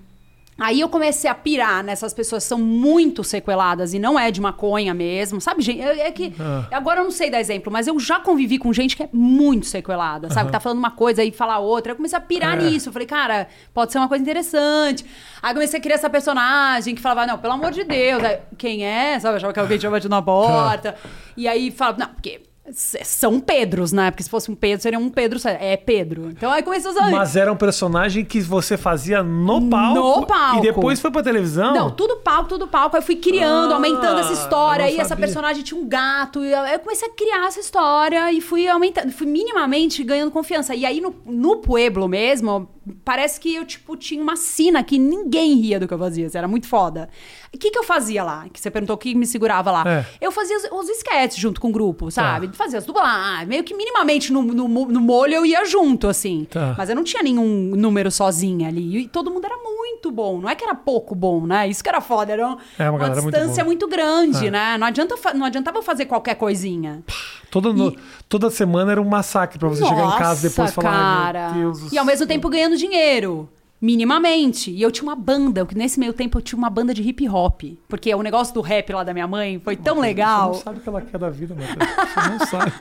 Aí eu comecei a pirar nessas pessoas que são muito sequeladas e não é de maconha mesmo, sabe, gente? É, é que. Ah. Agora eu não sei dar exemplo, mas eu já convivi com gente que é muito sequelada, sabe? Tá falando uma coisa e fala outra. Eu comecei a pirar É. nisso. Eu falei, cara, pode ser uma coisa interessante. Aí comecei a criar essa personagem que falava, não, pelo amor de Deus, aí, quem é? Sabe? Eu achava que alguém tinha batido na porta. E aí falava, não, porque. São Pedros, né? Porque se fosse um Pedro, seria um Pedro. É Pedro. Então aí começou a. Mas era um personagem que você fazia no palco. No palco. E depois foi pra televisão? Não, tudo palco, tudo palco. Aí eu fui criando, Ah, aumentando essa história. Aí essa personagem tinha um gato. E aí eu comecei a criar essa história e fui aumentando, fui minimamente ganhando confiança. E aí no, no Pueblo mesmo, parece que eu, tipo, tinha uma sina que ninguém ria do que eu fazia. Assim, Era muito foda. O que, que eu fazia lá? Que você perguntou o que me segurava lá. É. Eu fazia os, os sketches junto com o grupo, sabe? Fazia as dublagens. Meio que minimamente no, no, no molho eu ia junto, assim. Tá. Mas eu não tinha nenhum número sozinha ali. E todo mundo era muito bom. Não é que era pouco bom, né? Isso que era foda. Era um- É, uma uma, galera muito distância boa. muito, grande, É. né? Não, adianta, não adiantava fazer qualquer coisinha. Toda, no- toda semana era um massacre pra você chegar em casa e depois Nossa, falar. cara. "Ai, meu Deus do E ao mesmo céu." tempo ganhando dinheiro. Minimamente. E eu tinha uma banda, que nesse meio tempo eu tinha uma banda de hip hop. Porque o negócio do rap lá da minha mãe foi tão legal. Você não sabe o que ela quer da vida, Matheus. Você não sabe.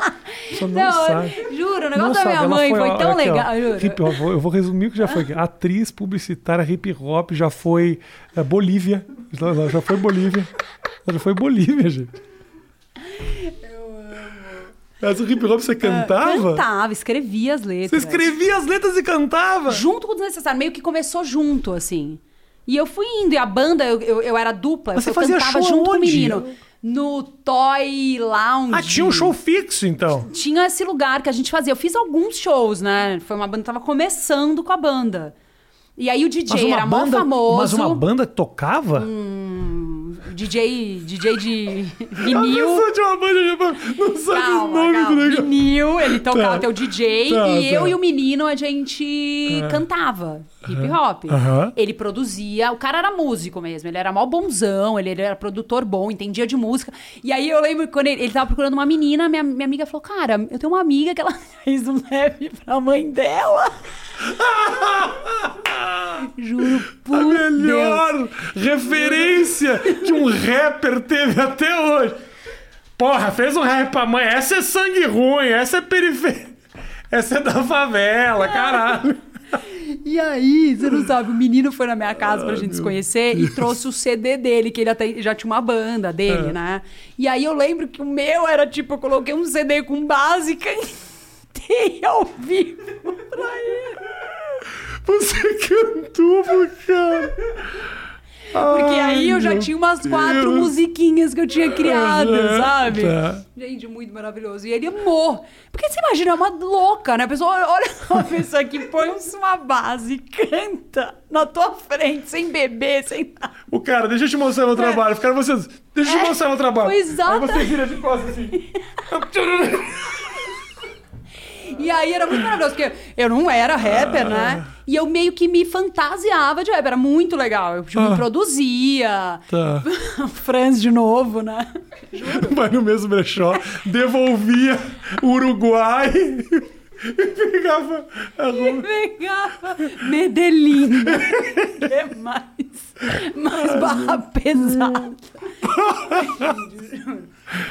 Você não, Não, sabe. juro, o negócio Não da minha mãe foi, ó, tão aqui, legal. hip- eu, vou, eu vou resumir o que já foi. aqui. Atriz, publicitária, hip hop, já foi é, Bolívia. Já foi Bolívia. Já foi Bolívia, gente. Mas o hip hop você cantava? Cantava, escrevia as Você letras. escrevia as letras e cantava? Junto com o desnecessário, meio que começou junto, assim. E eu fui indo, e a banda, eu, eu, eu era dupla, Mas eu você fazia cantava show junto com o menino. No Toy Lounge. Ah, tinha um show fixo, então. Tinha esse lugar que a gente fazia. Eu fiz alguns shows, né? Foi uma banda que tava começando com a banda. E aí o DJ era mó famoso. Mas uma banda tocava? DJ, DJ de vinil. pessoa de uma banda não sabe o nome calma. do negócio. Vinil, ele tocava Tá. o DJ Tá, e eu tá. e o menino a gente cantava hip hop. Aham. Ele produzia, o cara era músico mesmo, ele era mó bonzão, ele, era produtor bom, entendia de música. E aí eu lembro que quando ele, ele tava procurando uma menina, minha, minha amiga falou: Cara, eu tenho uma amiga que ela fez um rap pra mãe dela. Juro A por Deus. melhor referência que um rapper teve até hoje. Porra, fez um rap pra mãe. Essa é sangue ruim, essa é periferia. Essa é da favela, caralho. E aí, você não sabe, o menino foi na minha casa pra gente se conhecer e trouxe o CD dele, que ele até já tinha uma banda dele, É. né? E aí eu lembro que o meu era tipo, eu coloquei um CD com base e cantei ao vivo pra ele. Você cantou, cara. Porque aí eu já Ai, tinha umas quatro Deus. musiquinhas que eu tinha criado, Aham, sabe? tá. Gente, muito maravilhoso. E ele amou. Porque você imagina, é uma louca, né? A pessoa olha uma pessoa que põe uma base, canta na tua frente, sem beber, sem nada. O cara, deixa eu te mostrar meu trabalho. Ficaram vocês. Deixa eu te É, mostrar meu trabalho. foi exata- Aí você vira de costas assim. E aí era muito maravilhoso, porque eu não era rapper, né? E eu meio que me fantasiava de rapper. Era muito legal. Eu tipo, Ah. me produzia. Tá. Franz de novo, né? Vai no mesmo brechó, devolvia o Uruguai e pegava a roupa. Pegava Medellín. que mais, mais barra pesada.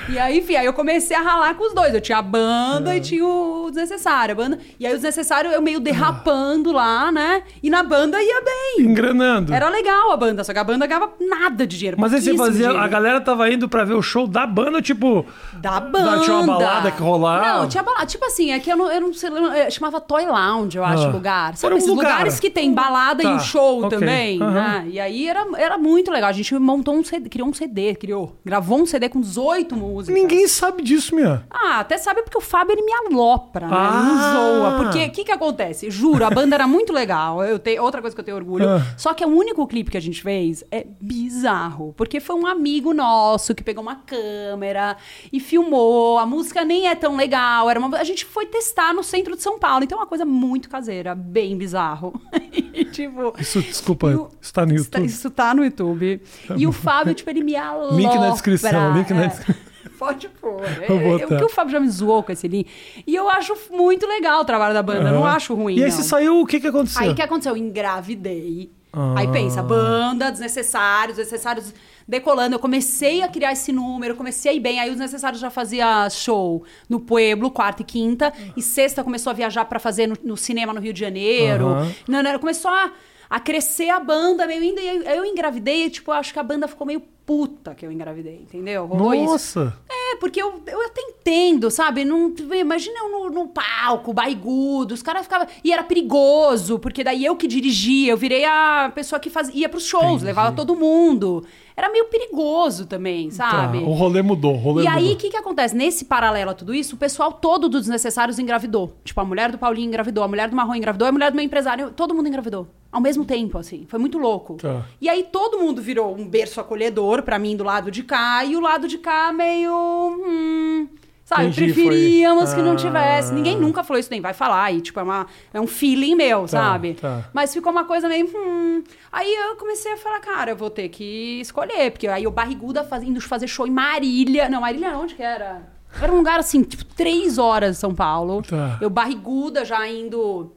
E aí, enfim, aí eu comecei a ralar com os dois. Eu tinha a banda e tinha o desnecessário. A banda... E aí o desnecessário eu meio derrapando lá, né? E na banda ia bem. Engranando. Era legal a banda, só que a banda ganhava nada de dinheiro. Mas aí você fazia. dinheiro. A galera tava indo pra ver o show da banda, tipo. Da banda. Tinha uma balada que rolava? Não, tinha balada. Tipo assim, é que eu não, eu não sei. eu chamava Toy Lounge, eu acho, Ah. lugar. Sabe um esses lugar. lugares que tem balada Tá, e um show ok. também, Aham. né? E aí era, era muito legal. A gente montou um CD, criou um CD, criou. Gravou um CD com 18 músicas. música. Ninguém sabe disso, minha. Ah, até sabe porque o Fábio ele me alopra, né? Ah. Ele me zoa. Porque o que que acontece? Juro, a banda era muito legal. Eu tenho outra coisa que eu tenho orgulho. Ah. Só que o único clipe que a gente fez é bizarro, porque foi um amigo nosso que pegou uma câmera e filmou. A música nem é tão legal. Era uma... a gente foi testar no centro de São Paulo, então é uma coisa muito caseira, bem bizarro. e, tipo, Isso, desculpa, e o- está no YouTube. Isso tá no YouTube. E o Fábio, tipo, ele me alopra. Link na descrição, link na descrição. Pode pôr. É, é, o que o Fábio já me zoou com esse link. E eu acho muito legal o trabalho da banda. Não Aham. acho ruim, E aí não. você saiu, o que que aconteceu? Aí o que aconteceu? Eu engravidei. Ah. Aí pensa, banda, desnecessários, desnecessários decolando. Eu comecei a criar esse número, comecei a ir bem. Aí os necessários já fazia show no Pueblo, quarta e quinta. E sexta começou a viajar pra fazer no, no cinema no Rio de Janeiro. Aham. Não, não, começou a, a crescer a banda meio ainda. E aí eu engravidei, tipo, acho que a banda ficou meio puta que eu engravidei, entendeu? Rolou isso. Nossa! É, porque eu, eu até entendo, sabe? Não, imagina eu no, no palco, baigudo, os caras ficavam. E era perigoso, porque daí eu que dirigia, eu virei a pessoa que fazia, ia pros shows, Entendi. levava todo mundo. Era meio perigoso também, sabe? Tá, o rolê mudou, o rolê E aí, mudou. o que, que acontece? Nesse paralelo a tudo isso, o pessoal todo dos desnecessários engravidou. Tipo, a mulher do Paulinho engravidou, a mulher do Marrom engravidou, a mulher do meu empresário, todo mundo engravidou. Ao mesmo tempo, assim. Foi muito louco. Tá. E aí todo mundo virou um berço acolhedor pra mim do lado de cá, e o lado de cá meio. Hum, sabe, Entendi, preferíamos foi- que não Ah. tivesse. Ninguém nunca falou isso, nem vai falar. E, tipo, é, uma, é um feeling meu, sabe? tá. Mas ficou uma coisa meio. Hum. Aí eu comecei a falar, cara, eu vou ter que escolher. Porque aí eu barriguda faz, indo fazer show em Marília. Não, Marília onde que era? Era um lugar assim, tipo, três horas de São Paulo. Tá. Eu barriguda já indo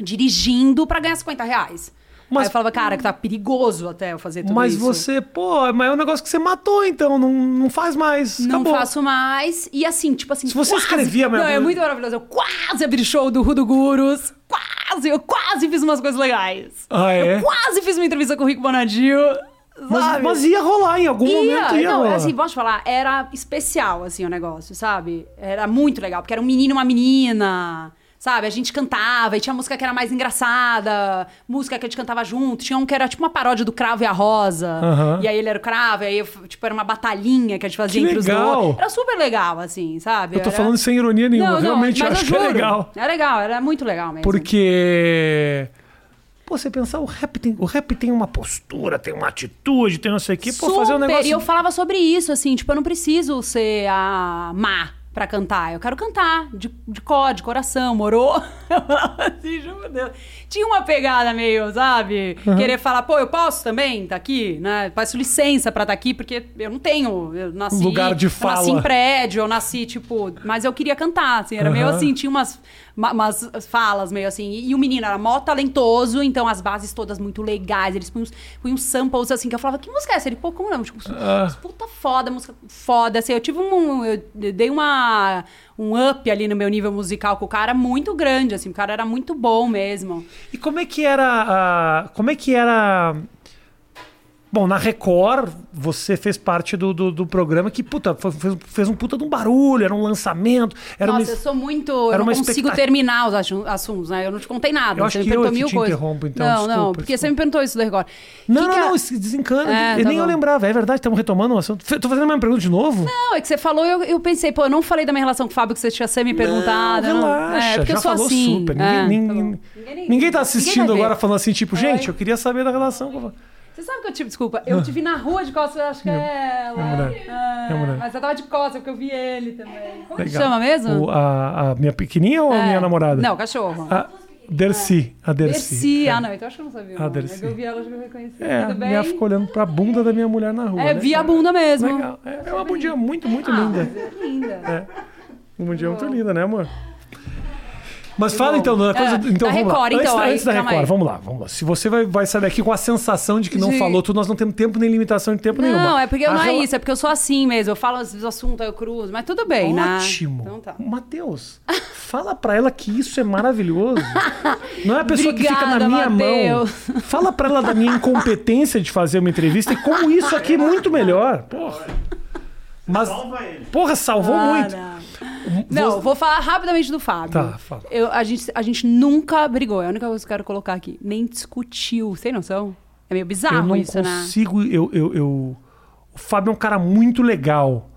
dirigindo pra ganhar 50 reais. Mas- Aí eu falava, cara, que tá perigoso até eu fazer tudo Mas isso. você, pô, mas é um negócio que você matou, então, não, não faz mais. Não Acabou. faço mais. E assim, tipo assim. Se você quase- escrevia Não, mesmo- é muito maravilhoso. Eu quase abri show do Rudo Gurus. Quase, eu quase fiz umas coisas legais. Ah, é? Eu quase fiz uma entrevista com o Rico Bonadio. Mas, mas ia rolar, em algum momento ia não, rolar. assim, posso te falar, era especial, assim, o negócio, sabe? Era muito legal, porque era um menino e uma menina, sabe? A gente cantava, e tinha música que era mais engraçada, música que a gente cantava junto, tinha um que era tipo uma paródia do Cravo e a Rosa, Aham. e aí ele era o Cravo, e aí, tipo, era uma batalhinha que a gente fazia Que entre os legal. dois. Era super legal, assim, sabe? eu tô era... falando sem ironia nenhuma, Não, não, realmente eu mas acho eu que é legal. É legal, era muito legal mesmo. Porque. Pô, você pensar, o rap, tem, o rap tem uma postura, tem uma atitude, tem não sei o quê. Pô, fazer um Super, negócio. E eu falava sobre isso, assim, tipo, eu não preciso ser a má pra cantar. Eu quero cantar de, de cor, de coração, morou? Eu falava assim, juro por Deus. Tinha uma pegada meio, sabe? Querer falar, pô, eu posso também estar aqui, né? Peço licença pra estar aqui, porque eu não tenho. Eu nasci. Lugar de Eu nasci fala. em prédio, eu nasci, tipo. Mas eu queria cantar, assim. Era meio Aham. assim, tinha umas, ma- umas falas meio assim. E, o menino era mó talentoso, então as bases todas muito legais. Eles punham, punham samples assim, que eu falava, que música é essa? Ele, pô, como não? Tipo, Ah. puta foda, música foda. Assim, eu tive um. Eu dei uma. Um up ali no meu nível musical com o cara muito grande, assim. O cara era muito bom mesmo. E como é que era. a- como é que era. Bom, na Record, você fez parte do, do, do programa que, puta, fez, fez um puta de um barulho, era um lançamento. Era Nossa, uma... eu sou muito. era Eu não consigo terminar os assu- assuntos, né? Eu não te contei nada. Eu você acho me que eu perguntou é que mil te coisas. interrompo, então, Não, desculpa, não, porque desculpa. você me perguntou isso do Record. Não, Que não, que não, a- isso desencana. É, eu tá nem eu bom. lembrava, é verdade, estamos retomando o assunto. Tô fazendo a mesma pergunta de novo? Não, é que você falou, eu, eu pensei, pô, eu não falei da minha relação com o Fábio que você tinha me perguntado. Não, eu não- relaxa, é, porque já eu sou falou assim. super. É, Ninguém, tá ninguém, bom. ninguém, Ninguém- tá assistindo ver. agora falando assim, tipo, gente, eu queria saber da relação com Você sabe que eu tive, desculpa, eu te vi na rua de costas, eu acho que é ela. É a mulher. É, É a mulher. Mas eu tava de costas, porque eu vi ele também. Como que Legal. chama mesmo? O- a, a minha pequenininha ou a É. minha namorada? Não, cachorro. A Dercy. A Dercy. Dercy. É. Ah, não, então acho que eu não sabia. o A nome. Dercy. É eu vi ela, acho que eu reconheci. É, Tudo ela bem? ficou olhando pra bunda da minha mulher na rua. É, né? vi a bunda mesmo. Legal. É, é uma bundinha muito, muito Ah, linda. mas é linda. É. Uma bundinha muito linda, né, amor? Mas fala então da coisa. É, então da vamos Record, lá. então, antes, aí, antes da Record, aí. vamos lá, vamos lá. Se você vai, vai sair daqui com a sensação de que não De- falou tudo, nós não temos tempo nem limitação de tempo nenhuma. Não, é porque A não é isso, é porque eu sou assim mesmo. Eu falo os assuntos, eu cruzo, mas tudo bem, né? Ótimo. Então tá. Matheus, fala pra ela que isso é maravilhoso. Não é a pessoa que fica Obrigada, na minha Matheus. mão. Fala pra ela da minha incompetência de fazer uma entrevista e como isso aqui é muito melhor. Porra. Mas, Salva ele. porra, salvou Ah, muito. Não. Não, vou falar rapidamente do Fábio. Tá, fala. Eu, a, gente, a gente nunca brigou, é a única coisa que eu quero colocar aqui. Nem discutiu, sem noção? É meio Eu bizarro não isso, né? consigo. Eu, eu, eu- O Fábio é um cara muito legal.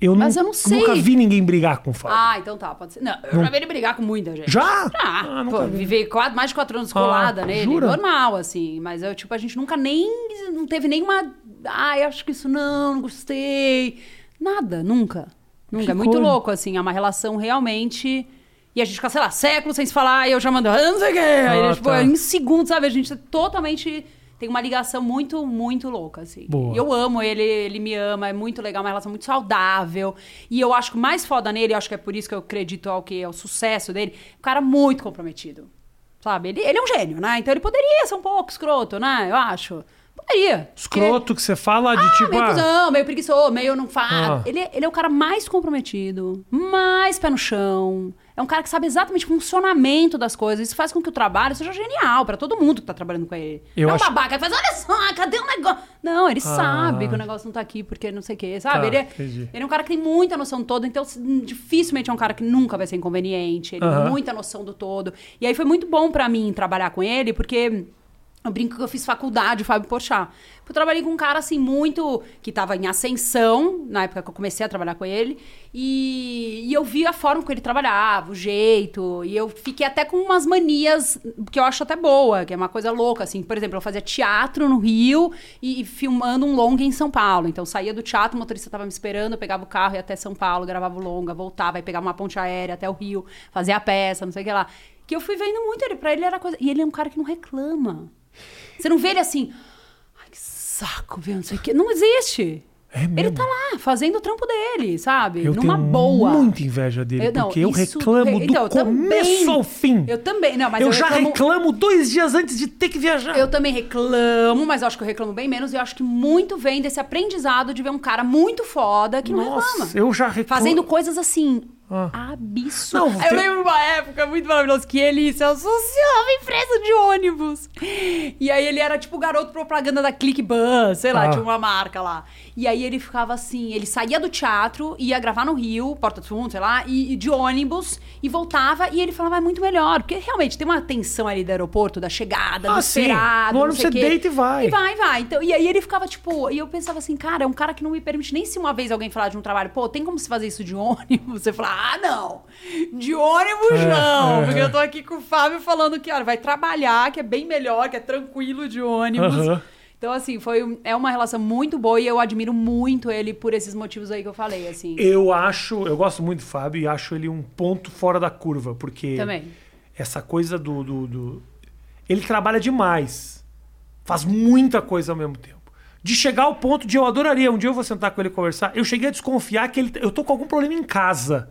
Eu, Mas nu- eu não sei. nunca vi ninguém brigar com o Fábio. Ah, então tá, pode ser. Não, eu já vi ele brigar com muita gente. Já? Já. Ah, nunca Pô, quatro, mais de quatro anos Ah, colada nele. jura? Normal, assim. Mas eu, tipo, a gente nunca nem. Não teve nenhuma. Ai, acho que isso não, não gostei. Nada, nunca. Nunca. É muito louco, assim. É uma relação realmente. E a gente fica, sei lá, séculos sem se falar, e eu já mando, ah, não sei o quê. Aí, Ah, tipo, tá. em segundos, sabe? A gente é totalmente. Tem uma ligação muito, muito louca, assim. Boa. Eu amo ele, ele me ama, é muito legal, uma relação muito saudável. E eu acho que o mais foda nele, eu acho que é por isso que eu acredito ao que é o sucesso dele, um cara muito comprometido. Sabe? Ele, ele é um gênio, né? Então ele poderia ser um pouco escroto, né? Eu acho. Poderia. Escroto que você fala de tipo. Meio ah, cuzão, meio preguiçoso, meio não faz. Ah. Ele, ele é o cara mais comprometido, mais pé no chão. É um cara que sabe exatamente o funcionamento das coisas. Isso faz com que o trabalho seja genial pra todo mundo que tá trabalhando com ele. Eu não é um acho- babaca que faz, olha só, cadê o negócio? Não, ele sabe que o negócio não tá aqui porque não sei o quê, sabe? Tá, ele, é, entendi. ele é um cara que tem muita noção do todo, então dificilmente é um cara que nunca vai ser inconveniente. Ele tem muita noção do todo. E aí foi muito bom pra mim trabalhar com ele, porque eu brinco que eu fiz faculdade, Fábio Porchat. Eu trabalhei com um cara, assim, muito... Que tava em ascensão, na época que eu comecei a trabalhar com ele. E, e eu vi a forma como ele trabalhava, o jeito. E eu fiquei até com umas manias que eu acho até boa, que é uma coisa louca, assim. Por exemplo, eu fazia teatro no Rio e, e filmando um longa em São Paulo. Então, saía do teatro, o motorista tava me esperando, eu pegava o carro, ia até São Paulo, gravava o longa, voltava, aí pegava uma ponte aérea até o Rio, fazia a peça, não sei o que lá. Que eu fui vendo muito ele. Pra ele era coisa... E ele é um cara que não reclama. Você não vê ele assim... Ai, que saco, viu? Não sei o quê. Não existe. É mesmo? Ele tá lá, fazendo o trampo dele, sabe? Eu Numa tenho boa. muita inveja dele, Eu- não, porque eu reclamo do então, eu começo também- ao fim. Eu também. Não, mas eu eu, já reclamo, reclamo dois dias antes de ter que viajar. Eu também reclamo, mas eu acho que eu reclamo bem menos. E eu acho que muito vem desse aprendizado de ver um cara muito foda que não Nossa, reclama. eu já reclamo. Fazendo coisas assim. Ah. Absurdas. Não, Eu lembro uma época muito maravilhosa que ele se associava em empresa de ônibus. E aí ele era tipo o garoto propaganda da ClickBus, sei lá, Ah. tinha uma marca lá. E aí ele ficava assim, ele saía do teatro, ia gravar no Rio, Porta dos Fundos, sei lá, e, e de ônibus, e voltava, e ele falava, é muito melhor. Porque realmente tem uma tensão ali do aeroporto, da chegada, do Ah, sim. esperado, No ônibus você quê. deita e vai. E vai, vai. Então, e aí ele ficava, tipo, e eu pensava assim, cara, é um cara que não me permite nem se uma vez alguém falar de um trabalho, pô, tem como se fazer isso de ônibus? Você fala, ah, não. De ônibus É, não. é, porque é. eu tô aqui com o Fábio falando que, olha, vai trabalhar, que é bem melhor, que é tranquilo de ônibus. Aham. Então, assim, foi, é uma relação muito boa e eu admiro muito ele por esses motivos aí que eu falei, assim. Eu acho, eu gosto muito do Fábio e acho ele um ponto fora da curva, porque Também. essa coisa do, do, do- Ele trabalha demais. Faz muita coisa ao mesmo tempo. De chegar ao ponto de eu adoraria, um dia eu vou sentar com ele e conversar. Eu cheguei a desconfiar que ele, eu tô com algum problema em casa.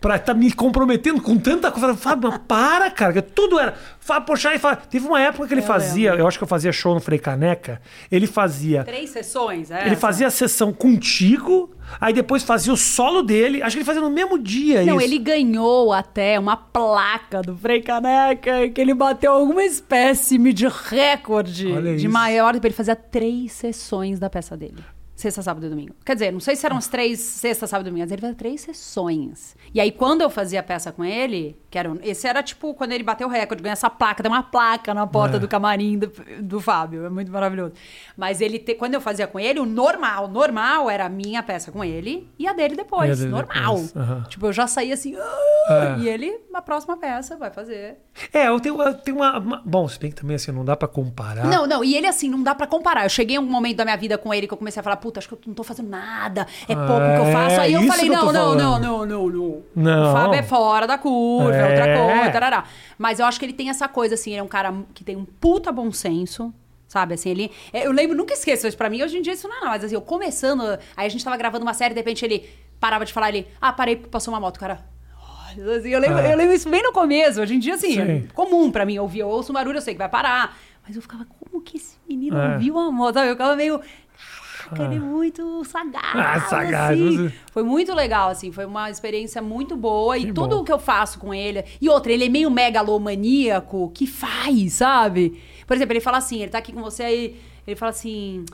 Pra estar me comprometendo com tanta coisa. Fábio, mas para, cara. Tudo era. Fábio, poxa, e Fábio. Teve uma época que ele Eu fazia, lembro. eu acho que eu fazia show no Frei Caneca. Ele fazia Três sessões, é? ele fazia a sessão contigo, aí depois fazia o solo dele. Acho que ele fazia no mesmo dia Não, isso. ele ganhou até uma placa do Frei Caneca, que ele bateu alguma espécie de recorde Olha de isso. maior. Ele fazia três sessões da peça dele. Sexta, sábado e domingo. Quer dizer, não sei se eram as três sexta, sábado e domingo, mas ele fazia três sessões. E aí, quando eu fazia a peça com ele, que era, um- esse era tipo quando ele bateu o recorde, ganhou essa placa, tem uma placa na porta É. do camarim do, do Fábio. É muito maravilhoso. Mas ele, te- quando eu fazia com ele, o normal, normal era a minha peça com ele e a dele depois. E a dele normal. depois, aham. Tipo, eu já saía assim, "Ah", É. e ele, na próxima peça, vai fazer. É, eu tenho, eu tenho uma, uma- Bom, se bem que também assim, não dá pra comparar. Não, não, e ele assim, não dá pra comparar. Eu cheguei em um momento da minha vida com ele que eu comecei a falar, puta, acho que eu não tô fazendo nada, é pouco que eu É, faço. Aí eu falei, que eu não, não, não, não, não, não. Não. O Fábio é fora da curva, é outra É. coisa, tarará. Mas eu acho que ele tem essa coisa, assim, ele é um cara que tem um puta bom senso. Sabe, assim, ele. é, Eu lembro, nunca esqueço isso pra mim. Hoje em dia isso não é nada, mas assim, eu começando. Aí a gente tava gravando uma série, de repente ele parava de falar, ele. Ah, parei passou uma moto, cara. Assim, eu, lembro, É. eu lembro isso bem no começo. Hoje em dia, assim, Sim. é comum pra mim ouvir. Eu ouço um barulho, eu sei que vai parar. Mas eu ficava, como que esse menino É. ouviu a moto? Eu ficava meio. Caraca, ele é muito sagaz. Ah, sagaz, assim. mas- Foi muito legal, assim. Foi uma experiência muito boa. Que e tudo bom. o que eu faço com ele. E outra, ele é meio megalomaníaco que faz, sabe? Por exemplo, ele fala assim: ele tá aqui com você aí. Ele fala assim.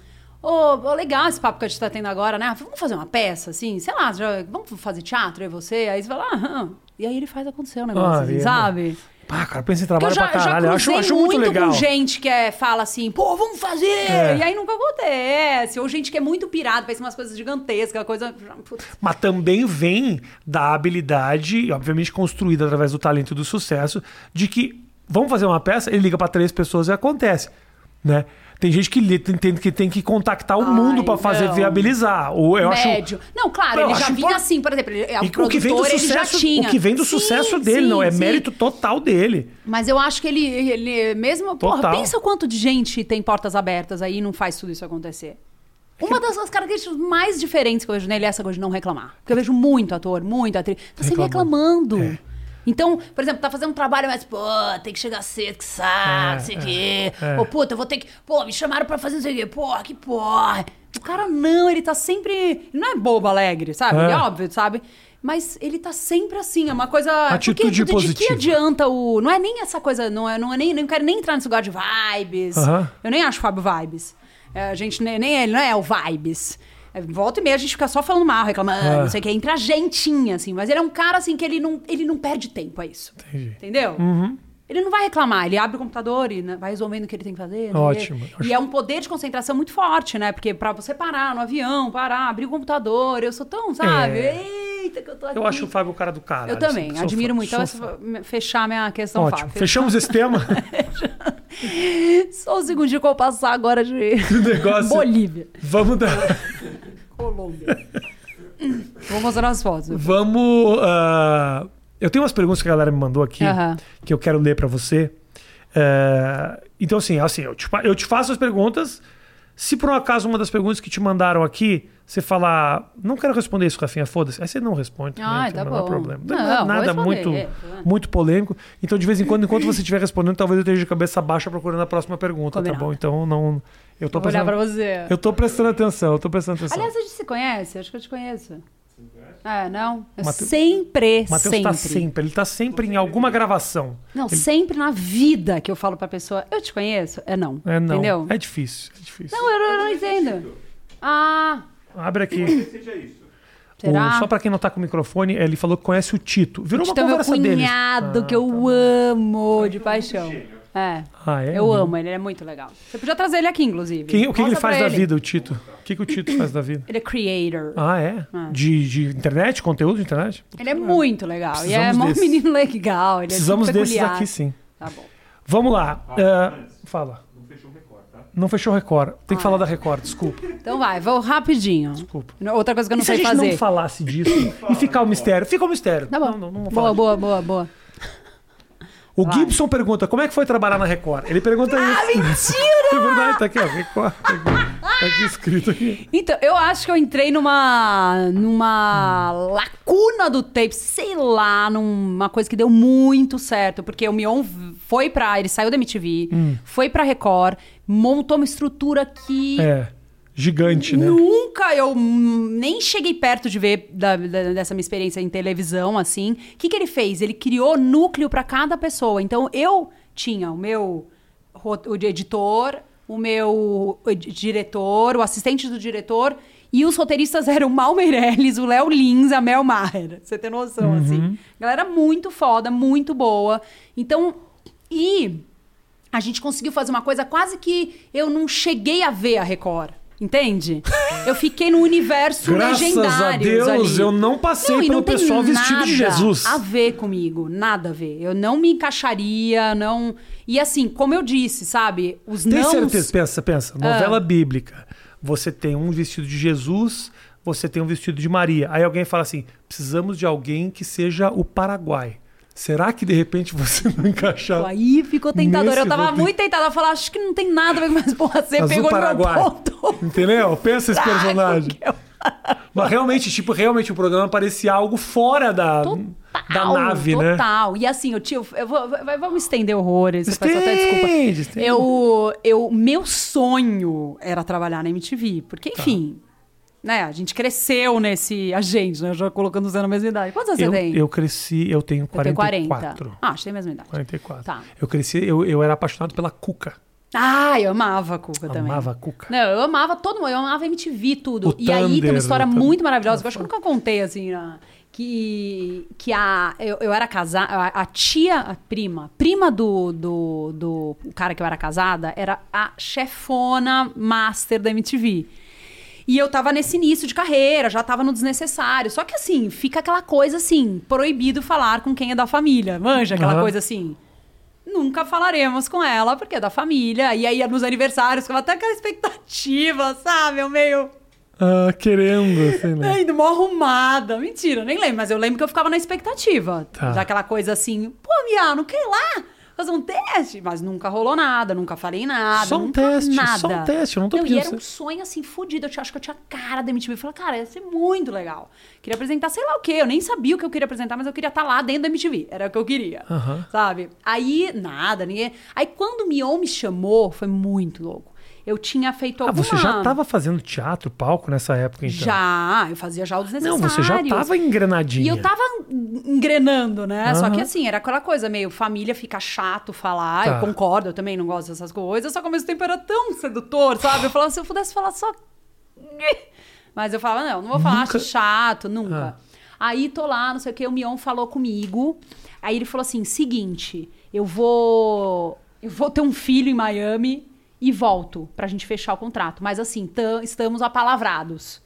Ô, ô, legal esse papo que a gente tá tendo agora, né? Vamos fazer uma peça, assim? Sei lá, já- vamos fazer teatro, eu e você? Aí você fala, aham. E aí ele faz acontecer o negócio, Ah, assim, ele- sabe? Ah, cara, pensa em trabalho já, pra caralho. Eu acho, acho muito legal. com gente que é, fala assim, pô, vamos fazer! É. E aí nunca acontece. Ou gente que é muito pirada, pensa umas coisas gigantescas, coisa. Putz. Mas também vem da habilidade, obviamente construída através do talento e do sucesso, de que vamos fazer uma peça, ele liga pra três pessoas e acontece, né? Tem gente que tem- que tem que contactar o Ai, mundo pra fazer não. viabilizar. Ou eu acho Médio. Não, claro, Eu ele já acho vinha assim, por exemplo, ele, é E o o que vem do sucesso, o que vem do Sim, sucesso dele, sim, não é sim. mérito total dele. Mas eu acho que ele, ele mesmo. Porra, Total. pensa quanto de gente tem portas abertas aí e não faz tudo isso acontecer. Uma das das características mais diferentes que eu vejo nele é essa coisa de não reclamar. Porque eu vejo muito ator, muito atriz. Tá sempre Reclamando. reclamando. Então, por exemplo, tá fazendo um trabalho, mas, pô, tem que chegar cedo, que saco, É, não sei o é, quê. é. Ou, puta, eu vou ter que. Pô, me chamaram pra fazer não sei o quê. Porra, que porra. O cara não, ele tá sempre. Ele não é bobo alegre, sabe? É. É óbvio, sabe? Mas ele tá sempre assim, é uma coisa. Atitude porque, de que positiva. adianta o. Não é nem essa coisa, não é, não é nem. Não quero nem entrar nesse lugar de vibes. Eu nem acho o Fábio Vibes. É, a gente nem, nem ele não é o Vibes. É, volta e meia a gente fica só falando mal, reclamando, É. não sei o que, entre a gentinha, assim. Mas ele é um cara, assim, que ele não, ele não perde tempo, é isso. Entendi. Entendeu? Ele não vai reclamar, ele abre o computador e né, vai resolvendo o que ele tem que fazer. Ótimo. E é um poder de concentração muito forte, né? Porque pra você parar no avião, parar, abrir o computador, eu sou tão, sabe? Eita, que eu tô aqui. Eu acho o Fábio o cara do cara. Eu também, admiro muito. Então, essa- fechar minha questão, Ótimo. Fábio. Fechamos esse tema. Só o segundinho que eu vou passar agora de negócio. Bolívia, Vamos dar. Colômbia. vou mostrar as fotos. Vamos. ah, eu tenho umas perguntas que a galera me mandou aqui que eu quero ler pra você. É, então, assim, assim eu, te, eu te faço as perguntas. Se por um acaso uma das perguntas que te mandaram aqui, você falar, não quero responder isso, Rafinha, foda-se. Aí você não responde. também, Ah, tá não bom. problema. Não, Não, vou nada muito, é. muito polêmico. Então, de vez em quando, enquanto você estiver respondendo, talvez eu esteja de cabeça baixa procurando a próxima pergunta, Combinado. tá bom? Então, não. Eu tô Vou olhar prestando, pra você. eu tô prestando atenção, eu tô prestando atenção. Aliás, a gente se conhece? Acho que eu te conheço. É, não? Mateu- sempre, o Matheus sempre. tá sempre, ele tá sempre em alguma gravação. Não, sempre na vida que eu falo pra pessoa, eu te conheço? É não. É não. Entendeu? É difícil, é difícil. Não, eu, eu não entendo. Ah, Abre aqui. Seja isso. será? O- só pra quem não tá com o microfone, ele falou que conhece o Tito. Virou uma Então, meu conversa deles. cunhado, Ah, que eu tá. amo de paixão. É. Ah, é? Eu amo ele, ele é muito legal. Você podia trazer ele aqui, inclusive. Quem- o que, que ele faz pra da ele. vida, o Tito? O que, que o Tito faz da vida? Ele é creator. Ah, é? Ah. De, de internet? Conteúdo de internet? Ele é muito legal. E é desse. menino legal. Ele Precisamos é desses peculiar. aqui, sim. Tá bom. Vamos lá. Ah, É, antes. fala. Não fechou o recorde, tá? Não fechou o Record. Tem que Ah, falar é. da Record, desculpa. Então vai, vou rapidinho. Desculpa. Outra coisa que eu não e se a sei gente fazer. não falasse disso e ficar o mistério? Fica o mistério. Tá bom. Não, não, não vou falar boa, boa, boa, boa. O Vai. Gibson pergunta, como é que foi trabalhar na Record? Ele pergunta Ah, isso. mentira! É verdade, tá aqui, ó. Record. Aqui, tá aqui escrito aqui. Então, eu acho que eu entrei numa numa lacuna do tape, sei lá, numa coisa que deu muito certo, porque o Mion foi pra. Ele saiu da MTV, foi pra Record, montou uma estrutura que. É. Gigante, né? Nunca eu hum, nem cheguei perto de ver da- da- dessa minha experiência em televisão, assim. O que, que ele fez? Ele criou núcleo para cada pessoa. Então eu tinha o meu o editor, o meu ed- diretor, o assistente do diretor. E os roteiristas eram o Mal Meirelles, o Léo Lins, a Mel Maher. Você tem noção, assim. Galera muito foda, muito boa. Então, e a gente conseguiu fazer uma coisa quase que eu não cheguei a ver a Record. Entende? Eu fiquei no universo Graças a legendário. Deus, eu não passei e pelo tem pessoal vestido de Jesus. A ver comigo, nada a ver. Eu não me encaixaria, não. E assim, como eu disse, sabe? Os Tem não. certeza? Pensa, pensa. Ah. Novela bíblica. Você tem um vestido de Jesus, você tem um vestido de Maria. Aí alguém fala assim: precisamos de alguém que seja o Paraguai. Será que de repente você não encaixar? Aí ficou tentador. Eu tava roteiro. muito tentada a falar, acho que não tem nada a ver, mas porra, você Azul pegou no meu Paraguai. ponto. Entendeu? Pensa esse personagem. eu- Mas realmente, tipo, realmente o programa parecia algo fora da, da nave, né? Total. E assim, eu tinha. Eu vou, vamos estender horrores. Eu peço até desculpa. Estende, estende. Eu, eu, meu sonho era trabalhar na MTV. Porque, Tá. Né? A gente cresceu nesse. A gente, né? Já colocando você na mesma idade. Quantos anos Eu, você tem? eu cresci, eu tenho Eu tenho 44. 40. Ah, acho que tem a mesma idade. 44. Tá. Eu cresci, eu, eu era apaixonado pela Cuca. Ah, eu amava a Cuca também. Amava a Cuca. Não, eu amava todo mundo, eu amava MTV, tudo. O e aí tem Thunder, uma história muito maravilhosa, que eu acho que eu nunca contei assim. na- que, que a, eu, eu era casada, a, a tia, a prima, prima do, do, do cara que eu era casada, era a chefona master da MTV. E eu tava nesse início de carreira, já tava no desnecessário. Só que assim, fica aquela coisa assim, proibido falar com quem é da família. Manja aquela Aham. coisa assim. Nunca falaremos com ela, porque é da família. E aí, nos aniversários, ficava até aquela expectativa, sabe? Eu meio. Ah, querendo, assim, né? Ainda mó arrumada. Mentira, nem lembro, mas eu lembro que eu ficava na expectativa. Tá. Daquela coisa assim, pô, Mia, não quer ir lá fazer um teste? Mas nunca rolou nada, nunca falei nada. Só um teste, nada. só um teste, eu não tô E pedindo era um sonho assim, fudido. Eu acho que eu tinha cara da MTV. Eu falei, cara, ia ser muito legal. Queria apresentar sei lá o quê. Eu nem sabia o que eu queria apresentar, mas eu queria estar lá dentro da MTV. Era o que eu queria. Sabe? Aí, nada, ninguém. Aí quando o Mion me chamou, foi muito louco. Eu tinha feito Ah, alguma... você já tava fazendo teatro, palco nessa época, então? Já, eu fazia já o desnecessário. Não, você já tava engrenadinha. E eu tava engrenando, né? Só Aham. que assim, era aquela coisa meio família fica chato falar. Tá. Eu concordo, eu também não gosto dessas coisas. Só que ao mesmo tempo era tão sedutor, sabe? Eu falava, se eu pudesse falar só. Mas eu falava, não, não vou falar, Nunca- acho chato, nunca. Aí tô lá, não sei o que, o Mion falou comigo. Aí ele falou assim: seguinte, eu vou. Eu vou ter um filho em Miami e volto pra gente fechar o contrato. Mas assim, tam- estamos apalavrados.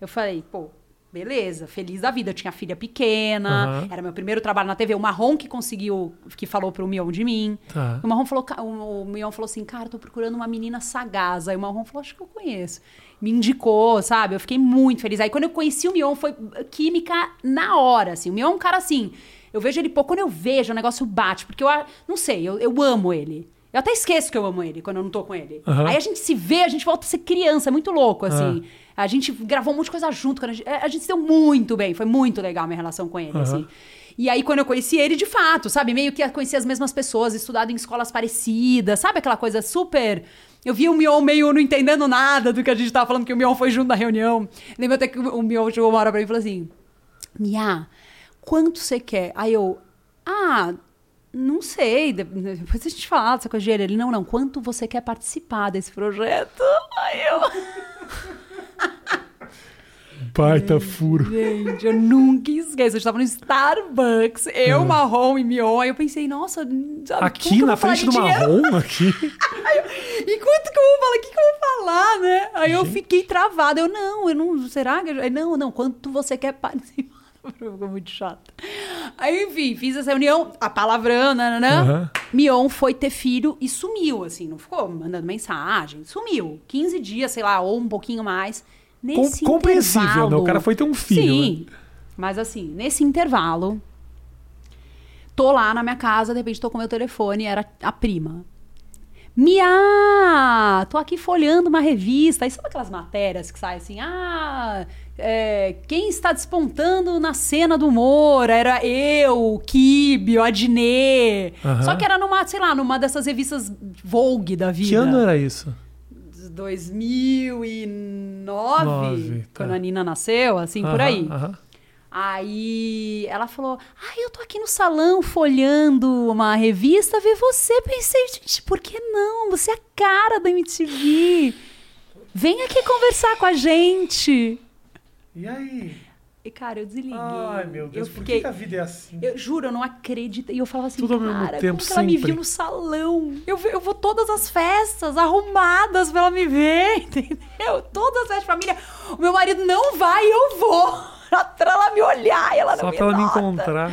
Eu falei, pô, beleza, feliz da vida. Eu tinha filha pequena, Aham. era meu primeiro trabalho na TV. O Marrom que conseguiu, que falou pro Mion de mim. Tá. O Marrom falou, o, o Mion falou assim, cara, tô procurando uma menina sagaz. Aí o Marrom falou, acho que eu conheço. Me indicou, sabe? Eu fiquei muito feliz. Aí quando eu conheci o Mion, foi química na hora, assim. O Mion é um cara assim, eu vejo ele pouco, quando eu vejo, o negócio bate. Porque eu, não sei, eu, eu amo ele. Eu até esqueço que eu amo ele quando eu não tô com ele. Aham. Aí a gente se vê, a gente volta a ser criança, é muito louco, assim. A gente gravou um monte de coisa junto. A gente, a gente se deu muito bem, foi muito legal a minha relação com ele, Aham. assim. E aí, quando eu conheci ele, de fato, sabe? Meio que conheci as mesmas pessoas, estudado em escolas parecidas, sabe? Aquela coisa super. Eu vi o Mion meio não entendendo nada do que a gente tava falando, que o Mion foi junto na reunião. Lembro até que o Mion chegou uma hora pra mim e falou assim: Mia, quanto você quer? Aí eu, ah, não sei, de- depois a gente fala dessa coisa de dinheiro. Ele, não, não, quanto você quer participar desse projeto? Aí eu. Baita furo. Gente, eu nunca esqueço. A gente tava no Starbucks, eu, Hum. Marrom e Mion. Aí eu pensei, nossa, sabe, Aqui eu na frente do dinheiro? marrom, aqui. Eu, e quanto que eu vou falar? O que, que eu vou falar, né? Aí eu fiquei travada. Eu, não, eu não. Será que. eu- não, não, quanto você quer participar? Ficou muito chato. Aí, enfim, fiz essa reunião, a palavrão, nananã. Aham. Mion foi ter filho e sumiu, assim, não ficou mandando mensagem. Sumiu. 15 dias, sei lá, ou um pouquinho mais. Nesse Com- compreensível, né? intervalo- O cara foi ter um filho, Sim. Mas assim, nesse intervalo, tô lá na minha casa, de repente tô com meu telefone, era a prima. Mia! Tô aqui folhando uma revista. Aí sabe aquelas matérias que saem assim? Ah, é, quem está despontando na cena do humor? Era eu, o Kibe, o Adnet. Aham. Só que era numa, sei lá, numa dessas revistas Vogue da vida. Que ano era isso? 2009, Nove, tá. quando a Nina nasceu, assim, por Aham, aí. aham. Aí ela falou: Ah, eu tô aqui no salão folhando uma revista, ver você. Pensei, gente, por que não? Você é a cara da MTV. Vem aqui conversar com a gente. E aí? E, cara, eu desliguei. Ai, meu Deus, eu por que, que a vida é assim? eu juro, eu não acredito. E eu falava assim, Tudo ao mesmo cara, tempo, como que ela me viu no salão? Eu, eu vou todas as festas arrumadas pra ela me ver, entendeu? Todas as festas de família. O meu marido não vai eu vou. Pra ela me olhar e ela não Só me pra ela me encontrar.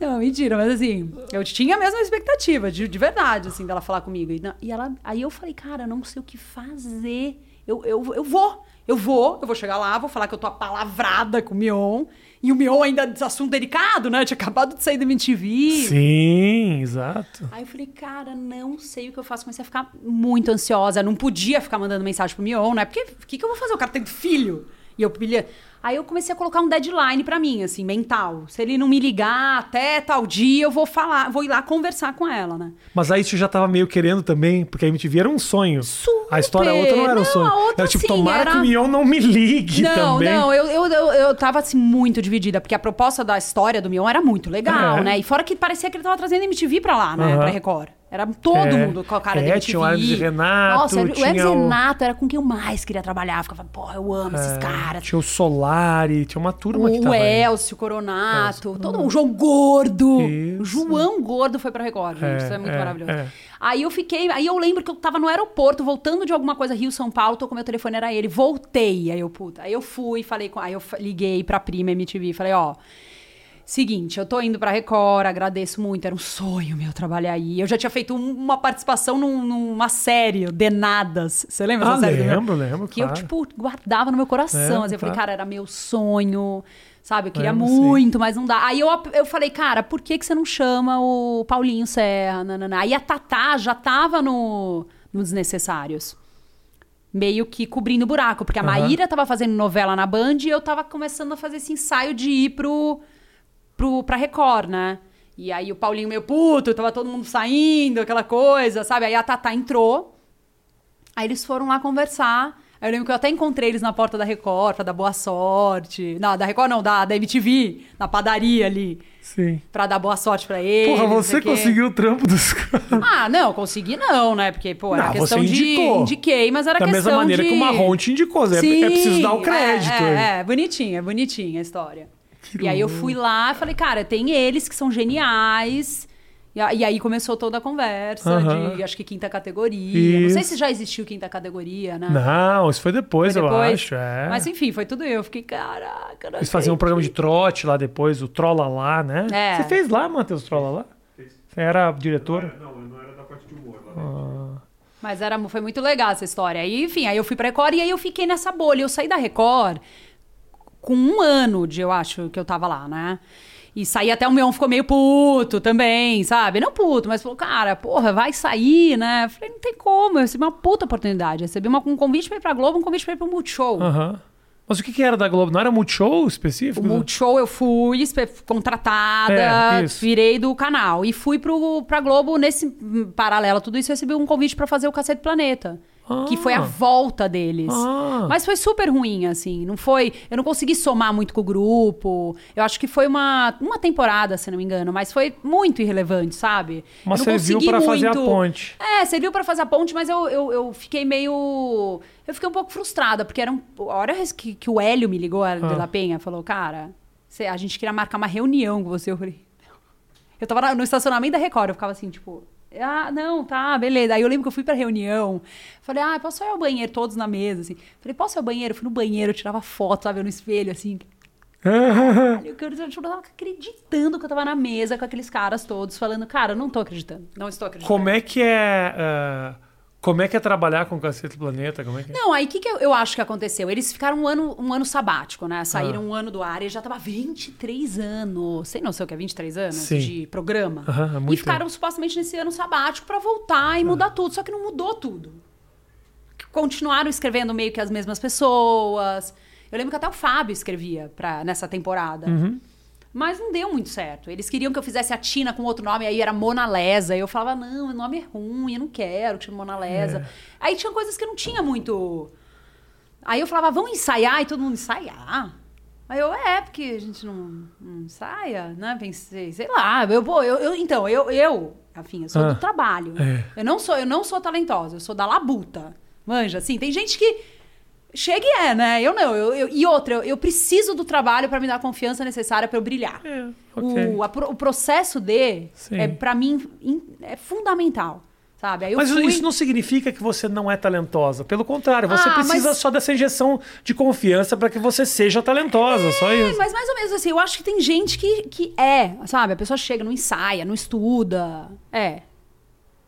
Não, mentira, mas assim, eu tinha a mesma expectativa, de, de verdade, assim, dela falar comigo. E, não- e ela, aí eu falei, cara, não sei o que fazer. Eu, eu, eu vou, eu vou, eu vou chegar lá, vou falar que eu tô apalavrada com o Mion. E o Mion ainda, assunto delicado, né? Tinha acabado de sair da MTV. Sim, exato. Aí eu falei, cara, não sei o que eu faço. Comecei a ficar muito ansiosa. Não podia ficar mandando mensagem pro Mion, né? Porque o que, que eu vou fazer? O cara tem filho. E eu pilha. Aí eu comecei a colocar um deadline pra mim, assim, mental. Se ele não me ligar até tal dia, eu vou falar, vou ir lá conversar com ela, né? Mas aí você já tava meio querendo também, porque a MTV era um sonho. Super! A história outra não era um Não, sonho. a outra, era tipo, sim, tomara era- que o Mion não me ligue não, também. não, eu, eu, eu, eu tava assim muito dividida, porque a proposta da história do Mion era muito legal, É. né? E fora que parecia que ele tava trazendo MTV pra lá, né? Aham. Pra Record. Era todo É. mundo com a cara É, da MTV. tinha o Hermes e Renato, Nossa, o Hermes e o- Renato era com quem eu mais queria trabalhar. Ficava, porra, eu amo esses caras. Tinha o Solari, tinha uma turma que O tava aí. Elcio Coronato, todo, o João Gordo. Isso. O João Gordo foi pra Record, gente. É, Isso é muito é, maravilhoso. é. Aí eu fiquei. Aí eu lembro que eu tava no aeroporto, voltando de alguma coisa Rio São Paulo, tocou meu telefone, era ele. Voltei. Aí eu, puta. Aí eu fui, falei com. Aí eu liguei pra prima MTV, falei, ó. Seguinte, eu tô indo pra Record, agradeço muito, era um sonho meu trabalhar aí. Eu já tinha feito um- uma participação num- numa série, o Denadas. Você lembra Ah, dessa série? meu- lembro, lembro, Que eu, claro. tipo, guardava no meu coração. É, assim, eu falei, claro. cara, era meu sonho, sabe? Eu queria Lembro, sim. muito, mas não dá. Aí eu, eu falei, cara, por que, que você não chama o Paulinho Serra? Nanana? Aí a Tatá já tava no, no Desnecessários. Meio que cobrindo buraco, porque a Aham. Maíra tava fazendo novela na Band e eu tava começando a fazer esse ensaio de ir pro, pro, pra Record, né? E aí o Paulinho meio puto, tava todo mundo saindo, aquela coisa, sabe? Aí a Tatá entrou, Aí eles foram lá conversar. Aí eu lembro que eu até encontrei eles na porta da Record pra dar boa sorte. Não, da Record não, da, da MTV, na padaria ali. Sim. Pra dar boa sorte pra eles. Porra, você conseguiu o trampo dos caras. Ah, não, consegui não, né? Porque, pô, era Não, questão você de. indicou. Indiquei, mas era Da questão mesma maneira de... que o Marrom te indicou. É, Sim, é preciso dar o crédito. É, é, é bonitinha, é bonitinha a história. E aí eu fui lá e falei, cara, tem eles que são geniais. E, e aí começou toda a conversa Aham. de, acho que quinta categoria. Não sei Isso. se já existiu quinta categoria, né? Não, isso foi depois, Foi eu depois. acho. É. Mas enfim, foi tudo eu. Eu fiquei, caraca, não Eles faziam um programa de trote lá depois, o Trola lá, né? É. Você fez lá, Matheus, Trola lá? Você era diretor? Não, eu não era da parte de humor lá dentro. Mas era, foi muito legal essa história. Aí, enfim, aí eu fui pra Record e aí eu fiquei nessa bolha. Eu saí da Record com um ano de, eu acho, que eu tava lá, né? E saí até o Meon ficou meio puto também, sabe? Não puto, mas falou, cara, porra, vai sair, né? Eu falei, não tem como, eu recebi uma puta oportunidade. Eu recebi uma, um convite pra ir pra Globo, um convite pra ir pro Multishow. Aham. Mas o que, que era da Globo? Não era Multishow específico? O Multishow eu fui contratada, É, virei do canal. E fui pro, pra Globo, nesse hum, paralelo tudo isso, eu recebi um convite pra fazer o Cacete Planeta. Que foi a Ah. volta deles. Ah. Mas foi super ruim, assim. Não foi. Eu não consegui somar muito com o grupo. Eu acho que foi uma, uma temporada, se não me engano, mas foi muito irrelevante, sabe? Mas eu não serviu consegui pra fazer a muito- ponte. É, serviu pra fazer a ponte, mas eu, eu, eu fiquei meio. Eu fiquei um pouco frustrada, porque era um, a hora que, que o Hélio me ligou, a de Ah. La Penha, falou: Cara, a gente queria marcar uma reunião com você. Eu falei. Eu tava no estacionamento da Record, eu ficava assim, tipo. Ah, não, tá, beleza. Aí eu lembro que eu fui pra reunião. Falei, ah, posso ir ao banheiro, todos na mesa, assim. Falei, posso ir ao banheiro? Eu fui no banheiro, eu tirava foto, sabe, no espelho, assim. Caralho, eu, eu, tava acreditando que eu tava na mesa com aqueles caras todos, falando, cara, eu não tô acreditando. Não estou acreditando. Como é que é. ah, como é que é trabalhar com o Cacete Planeta? Como é que é? Não, aí o que, que eu, eu acho que aconteceu? Eles ficaram um ano, um ano sabático, né? Ah. Saíram um ano do ar e já tava 23 anos. Sem noção que é 23 anos Sim. de programa. Aham, é muito e ficaram supostamente nesse ano sabático pra voltar e mudar tudo. Só que não mudou tudo. Continuaram escrevendo meio que as mesmas pessoas. Eu lembro que até o Fábio escrevia pra, nessa temporada. Uhum. Mas não deu muito certo. Eles queriam que eu fizesse a Tina com outro nome, aí era Mona Lesa. E eu falava, não, o nome é ruim, eu não quero que chame Mona Lesa. É. Aí tinha coisas que não tinha muito. Aí eu falava, vamos ensaiar? E todo mundo ensaiar? Aí eu, é, porque a gente não, não ensaia, né? Pensei, sei lá. Eu, pô, eu, eu- então, eu, eu, afim, eu sou Ah, do trabalho. é. Eu não sou, eu não sou talentosa, eu sou da labuta. Manja, assim, tem gente que chega e é, né? Eu não. Eu, eu- e outra, eu, eu preciso do trabalho pra me dar a confiança necessária pra eu brilhar. É, ok. o, a o processo de, Sim. é, para mim, in- é fundamental. Sabe? Mas fui... isso não significa que você não é talentosa. Pelo contrário, você Ah, precisa mas- só dessa injeção de confiança para que você seja talentosa. só É, isso. mas mais ou menos assim, eu acho que tem gente que, que é, sabe? A pessoa chega, não ensaia, não estuda. É.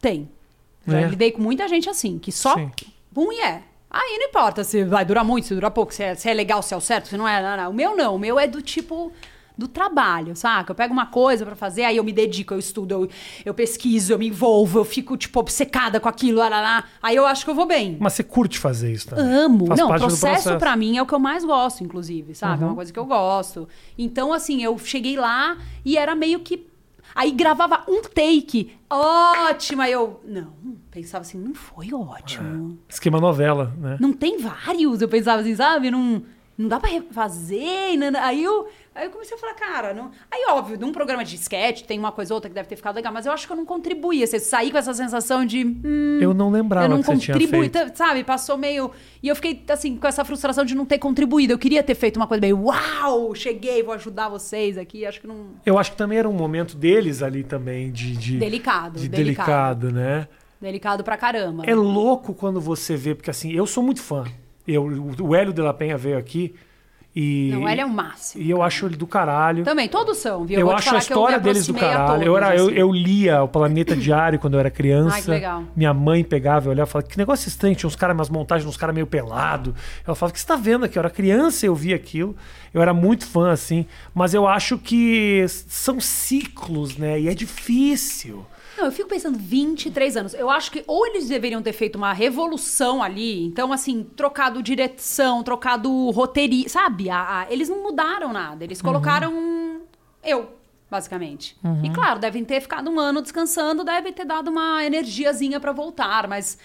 Tem. Já É. lidei com muita gente assim, que só Sim. bum e é. Aí não importa se vai durar muito, se dura pouco, se é, se é legal, se é o certo, se não é. Não, não. O meu não. O meu é do tipo do trabalho, saca? Eu pego uma coisa pra fazer, aí eu me dedico, eu estudo, eu, eu pesquiso, eu me envolvo, eu fico, tipo, obcecada com aquilo, lá, lá, lá. aí eu acho que eu vou bem. Mas você curte fazer isso também. Amo. Faz não, processo, processo. Uhum. pra mim é o que eu mais gosto, inclusive, sabe? É uma coisa que eu gosto. Então, assim, eu cheguei lá e era meio que. Aí gravava um take. Ótima! Eu. Não, pensava assim, não foi ótimo. Esquema novela, né? Não tem vários. Eu pensava assim, sabe? Não. não dá pra refazer. nana. Aí eu, aí eu comecei a falar, cara, não... aí óbvio, num programa de sketch tem uma coisa ou outra que deve ter ficado legal, mas eu acho que eu não contribuía. Você sair com essa sensação de. hum, Eu não lembrava eu não que contribuí, tá- sabe? Passou meio. E eu fiquei, assim, com essa frustração de não ter contribuído. Eu queria ter feito uma coisa meio, uau, cheguei, vou ajudar vocês aqui. Acho que não. Eu acho que também era um momento deles ali também de... de Delicado, De delicado. delicado, né? Delicado pra caramba. É louco quando você vê, porque assim, eu sou muito fã. Eu, o Hélio de la Penha veio aqui e. Não, ele é o máximo. E eu acho ele do caralho. Também, todos são, viu? eu te acho a eu história deles do caralho. eu, todos, era, eu, assim. eu lia o Planeta Diário quando eu era criança. Ai, que legal. Minha mãe pegava, eu olhava e falava, que negócio estranho, tinha uns caras, umas montagens, uns caras meio pelado. Ela falava, o que você tá vendo aqui? Eu era criança eu via aquilo. Eu era muito fã, assim. Mas eu acho que são ciclos, né? E é difícil. Não, eu fico pensando, 23 anos. Eu acho que ou eles deveriam ter feito uma revolução ali, então, assim, trocado direção, trocado roteiri, sabe? A- a- eles não mudaram nada. Eles colocaram eu, basicamente. E claro, devem ter ficado um ano descansando, devem ter dado uma energiazinha pra voltar, mas.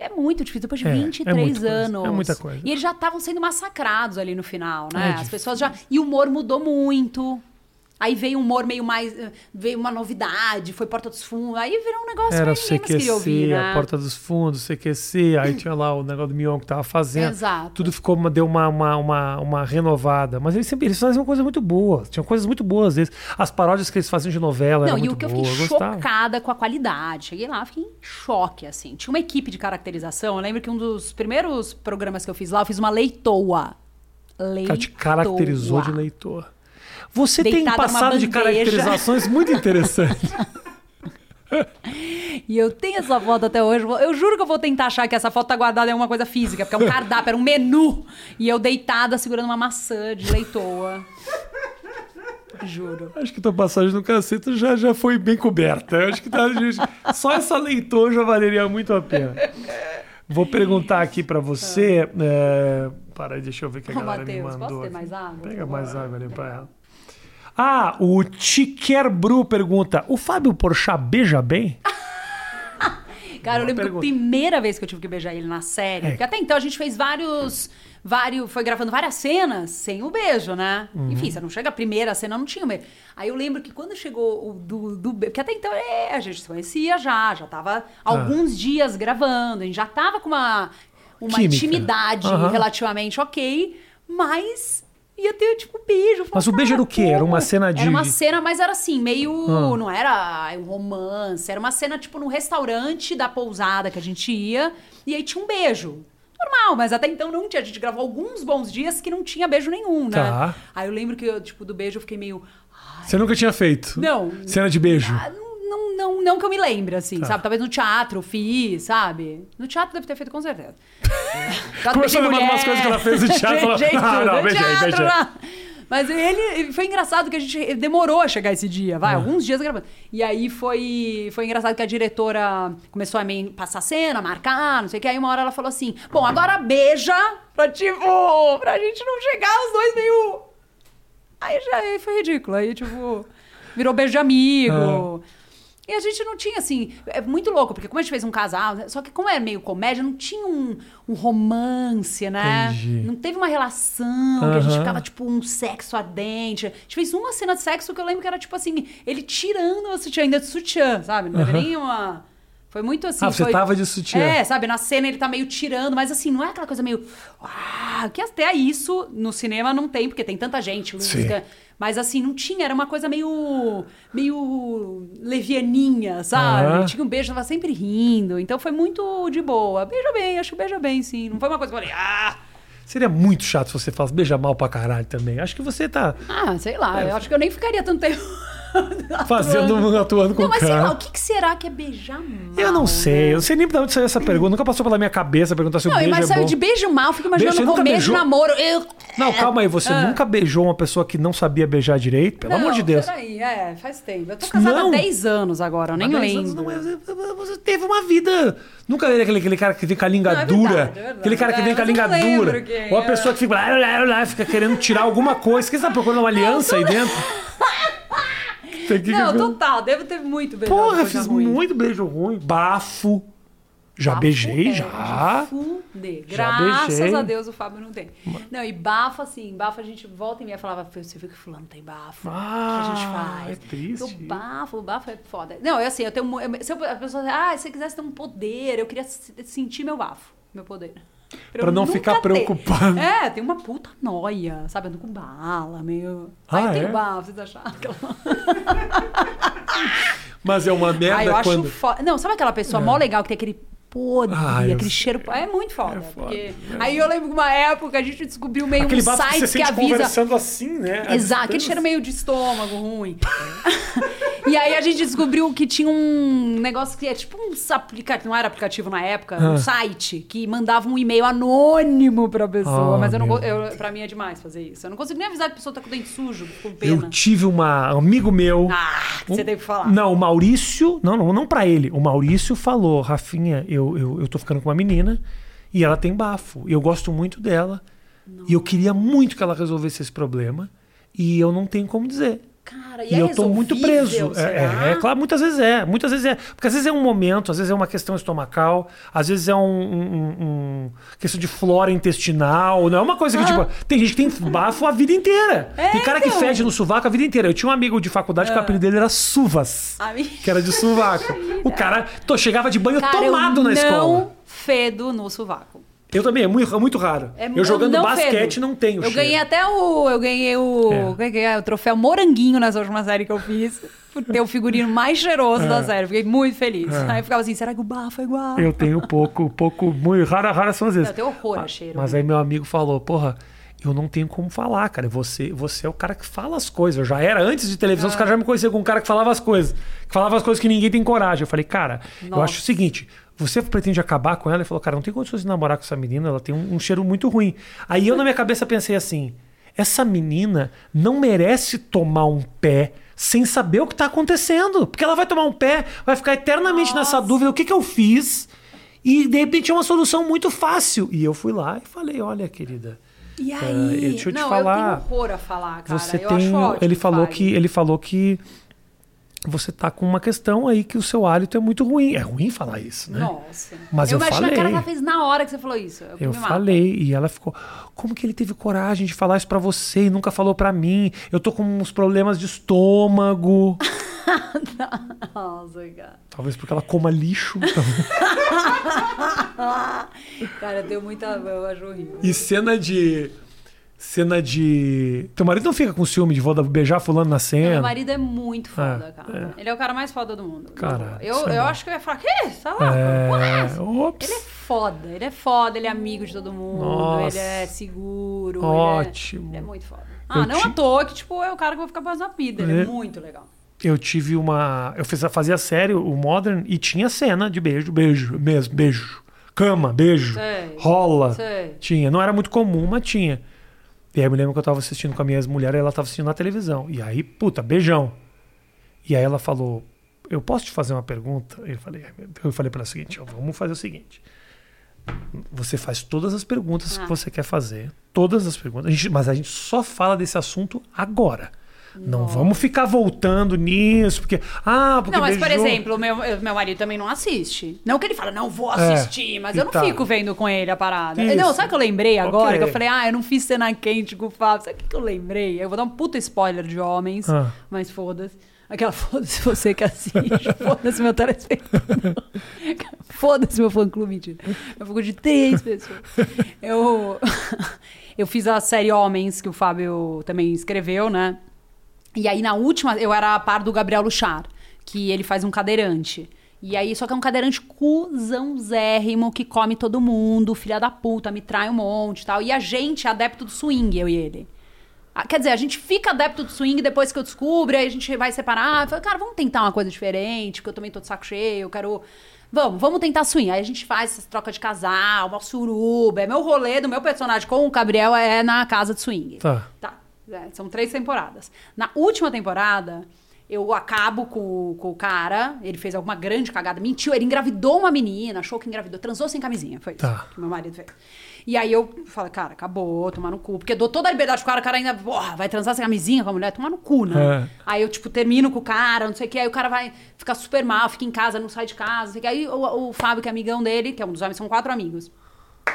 É muito difícil, depois de É, é 23 muita coisa, anos. é muita coisa. E eles já estavam sendo massacrados ali no final, né? É As pessoas já. E o humor mudou muito. Aí veio um humor meio mais. eh, Veio uma novidade, foi Porta dos Fundos. Aí virou um negócio Era o que ninguém CQC, ouvir, né? a Porta dos Fundos, CQC, aí tinha lá o negócio do Mion que tava fazendo. Exato. Tudo ficou, deu uma, uma, uma, uma renovada. Mas eles sempre eles faziam coisa muito boa. Tinham coisas muito boas às vezes. As paródias que eles faziam de novela Não, eram e muito o que eu boas. fiquei eu gostava. chocada com a qualidade. Cheguei lá, fiquei em choque, assim. Tinha uma equipe de caracterização. Eu lembro que um dos primeiros programas que eu fiz lá, eu fiz uma leitoa. Leitoa. Ela te caracterizou de leitor. Você tem numa passado de caracterizações muito interessantes. E eu tenho essa foto até hoje. Eu juro que eu vou tentar achar que essa foto tá guardada em alguma coisa física, porque é um cardápio, era um menu. E eu deitada segurando uma maçã de leitoa. Juro. Acho que tua passagem no cacete já, já foi bem coberta. Eu acho que tá, só essa leitor já valeria muito a pena. Vou perguntar aqui pra você. É... Para aí, deixa eu ver o que a galera me Matheus, mandou. posso ter mais água? Pega mais água ali pra ela. Ah, o Tiquerbru pergunta: o Fábio Porchat beija bem? Cara, eu lembro pergunta. que a primeira vez que eu tive que beijar ele na série. É. Porque até então a gente fez vários. vários foi gravando várias cenas sem o beijo, né? Uhum. Enfim, você não chega a primeira cena, não tinha o beijo. Aí eu lembro que quando chegou o do, do beijo. Porque até então é, a gente se conhecia já, já tava alguns dias gravando, a gente já tava com uma, uma Química. intimidade Aham. relativamente ok, mas. Ia ter, tipo, beijo. Eu Mas o beijo era o "Cara, quê? Era como?" uma cena de- Era uma cena, mas era assim, meio. Ah. Não era um romance, era uma cena, tipo, num restaurante da pousada que a gente ia, e aí tinha um beijo. Normal, mas até então não tinha. A gente gravou alguns bons dias que não tinha beijo nenhum, né? Tá. Aí eu lembro que, eu, tipo, do beijo eu fiquei meio. Você nunca tinha feito? Não. Cena de beijo. Ah, não, não, não, não que eu me lembre, assim, Tá. sabe? Talvez no teatro eu fiz, sabe? No teatro deve ter feito com certeza. Começou a lembrar umas coisas que ela fez no teatro, falou, Beijei "Ah, não, beijei, teatro, beijei." lá. Mas ele foi engraçado que a gente demorou a chegar esse dia, vai, alguns dias gravando. E aí foi, foi engraçado que a diretora começou a me passar cena, marcar, não sei o que. Aí uma hora ela falou assim: Bom, agora beija pra tipo, pra gente não chegar os dois meio. Aí já aí foi ridículo. Aí, tipo, virou beijo de amigo. Ah. E a gente não tinha, assim. É muito louco, porque como a gente fez um casal, só que como é meio comédia, não tinha um, um romance, né? Entendi. Não teve uma relação, que a gente ficava, tipo, um sexo ardente. A gente fez uma cena de sexo que eu lembro que era, tipo assim, ele tirando o sutiã, ainda de sutiã, sabe? Não teve Aham. nem uma. Foi muito assim. Ah, você foi... tava de sutiã. É, sabe? Na cena ele tá meio tirando, mas assim, não é aquela coisa meio. Ah, que até isso no cinema não tem, porque tem tanta gente, luz, Sim. Mas assim, não tinha, era uma coisa meio. meio levianinha, sabe? Aham. Tinha um beijo, tava sempre rindo. Então foi muito de boa. Beija bem, acho que beija bem, sim. Não foi uma coisa que eu falei, ah, Seria muito chato se você falasse beija mal pra caralho também. Acho que você tá ah, sei lá. Eu acho que eu nem ficaria tanto tempo. Fazendo, atuando. atuando com Não, o mas sei lá, o que, que será que é beijar mal? Eu não sei, né? eu não sei nem de onde saiu essa pergunta. Nunca passou pela minha cabeça perguntar se o Não, beijo mas é saiu bom. de beijo mal, fico imaginando Beijo, você começo de beijou? namoro. Eu... Não, calma aí, você Ah. nunca beijou uma pessoa que não sabia beijar direito? Pelo amor de Deus. Peraí, é, faz tempo. Eu tô casada Não. há 10 anos agora, eu nem Há 10 lembro. não é- Você teve uma vida. Nunca era aquele, aquele cara que vem com a língua Não, é dura. verdade, é verdade. aquele cara que É, vem com a mas língua não dura. Ou a é. pessoa que fica, lá, lá, lá, fica querendo tirar alguma coisa. Quem está procurando uma aliança aí dentro? Tem que- Não, total, devo ter muito beijado Porra, fiz ruim. muito beijo ruim. Bafo. Já Bafo beijei, é já. de fuder. Graças beijei. a Deus o Fábio não tem. Não, e bafo assim, bafo a gente volta e meia falava, você viu que fulano tem bafo. o que a gente Ah, faz? é triste. O bafo, o bafo é foda. Não, eu assim, eu tenho. eu- Se eu- a pessoa ah, se você quisesse ter um poder, eu queria se- sentir meu bafo, meu poder. Pra não ficar ter. preocupado. É, tem uma puta noia, sabe? Ando com bala, meio. Ah, Aí eu é? tenho bafo, vocês acharam? Aquela... Mas é uma merda Ah, eu acho quando. foda. Não, sabe aquela pessoa mó legal que tem aquele podre, eu aquele cheiro. É muito foda. É foda, porque- é. Aí eu lembro que uma época a gente descobriu meio Aquele um bafo que site você que, avisa. conversando assim, né? Exato, aquele cheiro meio de estômago ruim. e aí a gente descobriu que tinha um negócio que é tipo um aplicativo, não era aplicativo na época, Ah. um site que mandava um e-mail anônimo pra pessoa. Ah, mas eu não, meu eu, pra mim é demais fazer isso. Eu não consigo nem avisar que a pessoa tá com o dente sujo, com pena. Eu tive uma um amigo meu. Ah, que você teve que falar. Não, o Maurício. Não, não, não pra ele. O Maurício falou, Rafinha, eu, eu, eu tô ficando com uma menina e ela tem bafo. E eu gosto muito dela. E eu queria muito que ela resolvesse esse problema. E eu não tenho como dizer. Cara, E, é eu tô muito preso. É, é, é, claro, muitas vezes é. Muitas vezes é. Porque às vezes é um momento, às vezes é uma questão estomacal, às vezes é um, um- um- questão de flora intestinal. Não é uma coisa que, tipo, tem gente que tem bafo a vida inteira. É, tem cara que então. fede no sovaco a vida inteira. Eu tinha um amigo de faculdade que o apelido dele era Suvas. A minha- Que era de sovaco. o cara tô, chegava de banho Cara, tomado na escola. não fedo no sovaco. Eu também, é muito, é muito raro. É, eu jogando não basquete não tenho Eu cheiro. ganhei até o. Eu ganhei o. É. Como é que é? O troféu Moranguinho nessa última série que eu fiz. Por ter o figurino mais cheiroso da série. Fiquei muito feliz. É. Aí eu ficava assim, será que o bafo é igual? Eu tenho pouco, pouco, muito rara, rara são as vezes. Eu tenho horror a cheiro. Mas aí meu amigo falou, porra, eu não tenho como falar, cara. Você, você é o cara que fala as coisas. Eu já era antes de televisão, os Ah. caras já me conheciam como um cara que falava as coisas. Que falava as coisas que ninguém tem coragem. Eu falei, cara, eu Nossa. acho o seguinte. Você pretende acabar com ela? Ele falou, cara, não tem condições de namorar com essa menina, ela tem um, um cheiro muito ruim. Aí eu, na minha cabeça, pensei assim: essa menina não merece tomar um pé sem saber o que tá acontecendo. Porque ela vai tomar um pé, vai ficar eternamente nessa dúvida: o que, que eu fiz? E de repente é uma solução muito fácil. E eu fui lá e falei: olha, querida. E É, aí? deixa eu te não, falar. eu tenho horror a falar, cara. Você eu tem. ele falou fale. que ele falou que você tá com uma questão aí que o seu hálito é muito ruim. É ruim falar isso, né? Nossa. Mas eu a cara falei. que ela fez na hora que você falou isso. Eu mata. falei e ela ficou. Como que ele teve coragem de falar isso pra você e nunca falou pra mim? Eu tô com uns problemas de estômago. Nossa, cara. Talvez porque ela coma lixo. Cara, deu muita. Eu acho horrível. e cena de. Cena de. Teu marido não fica com ciúme de vou dar- beijar fulano na cena? Meu marido é muito foda, É, cara. Ele é o cara mais foda do mundo. Cara, eu, isso é eu acho que eu ia falar, que? Tá lá? É. Ops. Ele é foda, ele é foda, ele é amigo de todo mundo, Nossa. ele é seguro. Ótimo. Ele é, ele é muito foda. Ah, Eu não ti- à toa que, tipo, é o cara que eu vou ficar mais na vida. Ele é, É. muito legal. Eu tive uma. Eu fiz, fazia série, o Modern, e tinha cena de beijo, beijo, mesmo, beijo. Cama, beijo. Sei. Rola. Sei. Tinha. Não era muito comum, mas tinha. E aí eu me lembro que eu tava assistindo com a minha ex-mulher e ela tava assistindo na televisão. E aí, puta, beijão. E aí ela falou: Eu posso te fazer uma pergunta? Eu falei, "Ai, meu Deus." eu falei pra ela o seguinte: ó, vamos fazer o seguinte. Você faz todas as perguntas Ah. que você quer fazer. Todas as perguntas. A gente- mas a gente só fala desse assunto agora. Não Nossa. vamos ficar voltando nisso, porque. Ah, porque. Não, mas por beijou. exemplo, o meu, eu- meu marido também não assiste. Não que ele fala, não vou É, assistir, mas e eu não tá. fico vendo com ele a parada. Isso. Não, sabe o que eu lembrei agora? Ok. Que eu falei, ah, eu não fiz cena quente com o Fábio. Sabe o que que eu lembrei? Eu vou dar um puta spoiler de homens, Ah. mas foda-se. Aquela foda-se você que assiste, foda-se meu telespectador. Foda-se meu fã-clube, mentira. Eu fico de três pessoas. Eu, eu fiz a série Homens, que o Fábio também escreveu, né? E aí, na última, eu era a par do Gabriel Luchar, que ele faz um cadeirante. E aí, só que é um cadeirante cuzãozérrimo que come todo mundo, filha da puta, me trai um monte e tal. E a gente é adepto do swing, eu e ele. Ah, Quer dizer, a gente fica adepto do swing depois que eu descubro, aí a gente vai separar. Eu falo, cara, vamos tentar uma coisa diferente, porque eu também tô de saco cheio, eu quero. Vamos, vamos tentar swing. Aí a gente faz essa troca de casal, uma suruba. É meu rolê do meu personagem com o Gabriel é na casa de swing. Tá. Tá. É, são três temporadas. Na última temporada, Eu acabo com, com o cara, ele fez alguma grande cagada, mentiu, ele engravidou uma menina, achou que engravidou, transou sem camisinha, foi isso Tá. que meu marido fez. E aí eu falei, cara, acabou, tomar no cu. Porque eu dou toda a liberdade pro cara, o cara ainda, porra, vai transar sem camisinha com a mulher, tomar no cu, né? É. Aí eu, tipo, termino com o cara, não sei o que, aí o cara vai ficar super mal, fica em casa, não sai de casa, não sei o que. Aí o, o Fábio, que é amigão dele, que é um dos homens, são quatro amigos.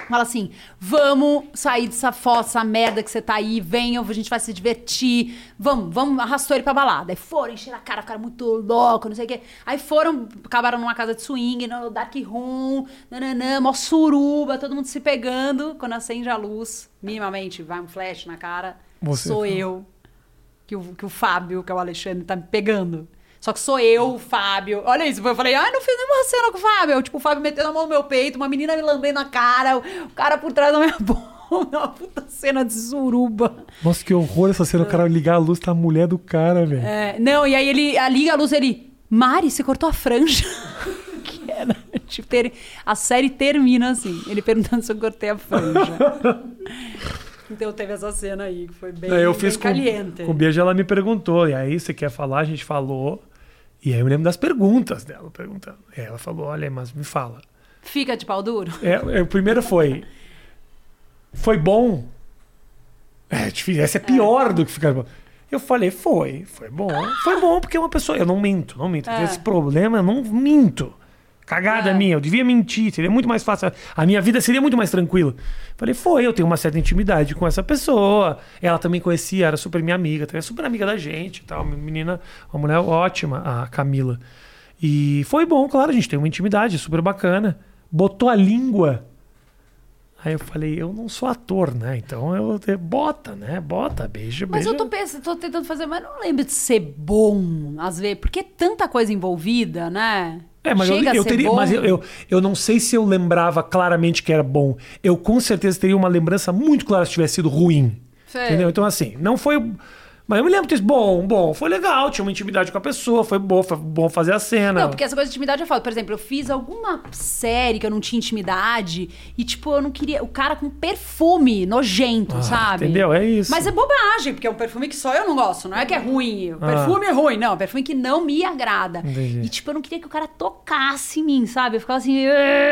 Fala assim, vamos sair dessa fossa, essa merda que você tá aí, venham, a gente vai se divertir, vamos, vamos, arrastou ele pra balada. Aí foram, encheram a cara, ficaram muito loucos, não sei o quê. Aí foram, acabaram numa casa de swing, no dark room, nananã, mó suruba, todo mundo se pegando. Quando acende a luz, minimamente, vai um flash na cara, Você sou eu, que o, que o Fábio, que é o Alexandre, tá me pegando. Só que sou eu, o Fábio. Olha isso. Eu falei, ai, não fiz nenhuma cena com o Fábio. Tipo, o Fábio metendo a mão no meu peito, uma menina me lambendo a cara, o cara por trás da minha bunda. Uma puta cena de suruba. Nossa, que horror essa cena. O cara ligar a luz, tá a mulher do cara, velho. É, não, e aí ele a, liga a luz ele. Mari, você cortou a franja. que era. Tipo, ter- a série termina assim. Ele perguntando se eu cortei a franja. então teve essa cena aí, que foi bem, É, eu fiz bem com, caliente. com o beijo, ela me perguntou. E aí, você quer falar? A gente falou. E aí eu me lembro das perguntas dela perguntando. E ela falou: olha, mas me fala. Fica de pau duro? É, é, o primeiro foi. Foi bom? É difícil. Essa é pior do que ficar bom. Eu falei, foi, foi bom. Foi bom porque é uma pessoa. Eu não minto, não minto. É. Esse problema, eu não minto. Cagada É. minha, eu devia mentir, seria muito mais fácil. A minha vida seria muito mais tranquila. Falei, foi, eu tenho uma certa intimidade com essa pessoa. Ela também conhecia, era super minha amiga, também é super amiga da gente e tal. Uma menina, uma mulher ótima, a Camila. E foi bom, claro, a gente tem uma intimidade super bacana. Botou a língua. Aí eu falei, eu não sou ator, né? Então eu bota, né? Bota, beija, Mas beija. eu tô pensando, tô tentando fazer, mas não lembro de ser bom, às vezes, porque é tanta coisa envolvida, né? É, mas eu, Chega eu ser teria. bom. Mas eu, eu, eu não sei se eu lembrava claramente que era bom. Eu com certeza teria uma lembrança muito clara se tivesse sido ruim. Sei. Entendeu? Então, assim, não foi. Mas eu me lembro disso. Bom, bom, foi legal, tinha uma intimidade com a pessoa, foi bom, foi bom fazer a cena. Não, porque essa coisa de intimidade eu falo. Por exemplo, eu fiz alguma série que eu não tinha intimidade e, tipo, eu não queria. O cara com perfume nojento, Ah, sabe? entendeu? É isso. Mas é bobagem, porque é um perfume que só eu não gosto. Não é que é ruim. O Ah. perfume é ruim, não. É um perfume que não me agrada. Entendi. E, tipo, eu não queria que o cara tocasse em mim, sabe? Eu ficava assim.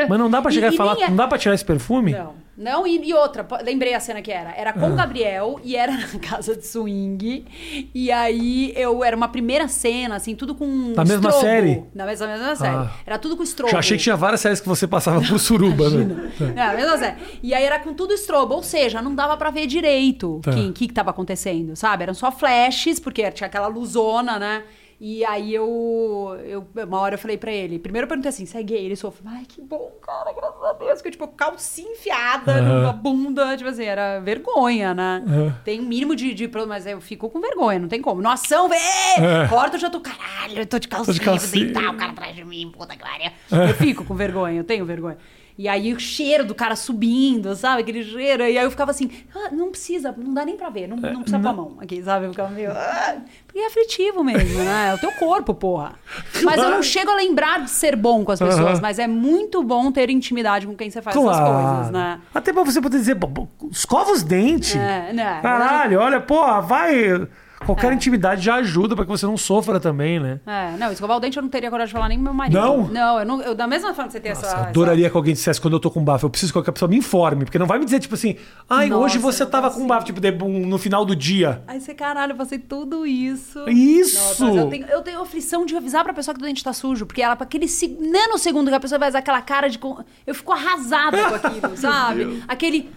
Mas não dá pra chegar e, e falar. nem é- Não dá pra tirar esse perfume? Não. Não, e, e outra, lembrei a cena que era. Era Ah. com o Gabriel e era na casa de swing. E aí eu era uma primeira cena, assim, tudo com. Na mesma estrobo. série? Na mesma, mesma série. Ah. Era tudo com estrobo. Já achei que tinha várias séries que você passava por suruba, né? É, a mesma série. E aí era com tudo estrobo, ou seja, não dava pra ver direito Tá. o que, que, que tava acontecendo, sabe? Eram só flashes, porque tinha aquela luzona, né? E aí eu, eu. Uma hora eu falei pra ele. Primeiro eu perguntei assim: você é gay? Ele sofre. Ai, que bom, cara, graças a Deus. Que eu, tipo, calcinha enfiada Aham. numa bunda. Tipo assim, era vergonha, né? Aham. Tem um mínimo de, de. pro- Mas eu fico com vergonha, não tem como. Na ação, vê! É. Corta, eu já tô. Caralho, eu tô de calcinha, vou calcinha. deitar o cara atrás de mim, puta que pariu. Eu fico com vergonha, eu tenho vergonha. E aí o cheiro do cara subindo, sabe? Aquele cheiro. E aí eu ficava assim, ah, não precisa, não dá nem pra ver, não, não precisa pôr a mão aqui, sabe? Eu ficava meio. "Ah", porque é aflitivo mesmo, né? É o teu corpo, porra. Mas eu não chego a lembrar de ser bom com as pessoas, mas é muito bom ter intimidade com quem você faz essas coisas, né? Até pra você poder dizer, "Pô, pô, escova os dentes. É, né? Caralho, olha, porra, vai. Qualquer intimidade já ajuda pra que você não sofra também, né? É, não, escovar o dente eu não teria coragem de falar nem pro meu marido. Não? Não, eu, não, eu da mesma forma que você tem Nossa, essa. eu adoraria que alguém dissesse quando eu tô com bafo. Eu preciso que qualquer pessoa me informe. Porque não vai me dizer, tipo assim, ai, Nossa, hoje você tava consigo. com bafo, tipo, de- um- no final do dia. Aí você, caralho, eu passei tudo isso. Isso! Nossa, eu, tenho, eu tenho aflição de avisar pra pessoa que o dente tá sujo, porque ela, pra aquele se- nanosegundo que a pessoa vai fazer aquela cara de. Eu fico arrasada com aquilo, sabe? Aquele.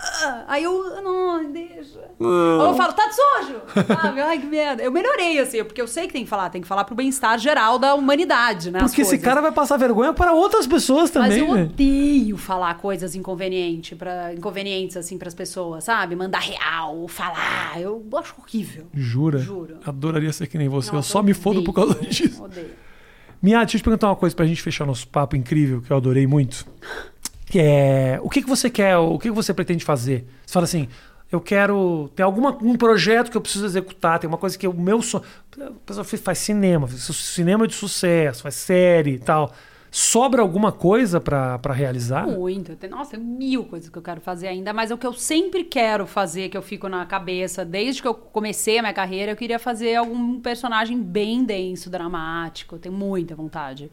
Ah, Aí eu. Não, deixa. Ou eu falo, tá sujo! Sabe? Ai, que merda. Eu melhorei, assim, porque eu sei que tem que falar, tem que falar pro bem-estar geral da humanidade, né? Porque esse cara vai passar vergonha para outras pessoas Mas também, eu né? odeio falar coisas inconvenientes para inconvenientes assim para as pessoas, sabe? Mandar real, falar, eu acho horrível. Jura? Juro. Adoraria ser que nem você. eu só me fodo por causa disso. Odeio. Minha, deixa eu te perguntar uma coisa pra gente fechar nosso papo incrível, que eu adorei muito. É. O que, que você quer, o que, que você pretende fazer? Você fala assim. Eu quero. Tem algum um projeto que eu preciso executar, tem uma coisa que é o meu sonho. A pessoa faz- cinema, faz cinema de sucesso, faz série e tal. Sobra alguma coisa pra realizar? Muito. Nossa, mil coisas que eu quero fazer ainda, mas é o que eu sempre quero fazer, que eu fico na cabeça, desde que eu comecei a minha carreira, eu queria fazer algum personagem bem denso, dramático. Tenho muita vontade.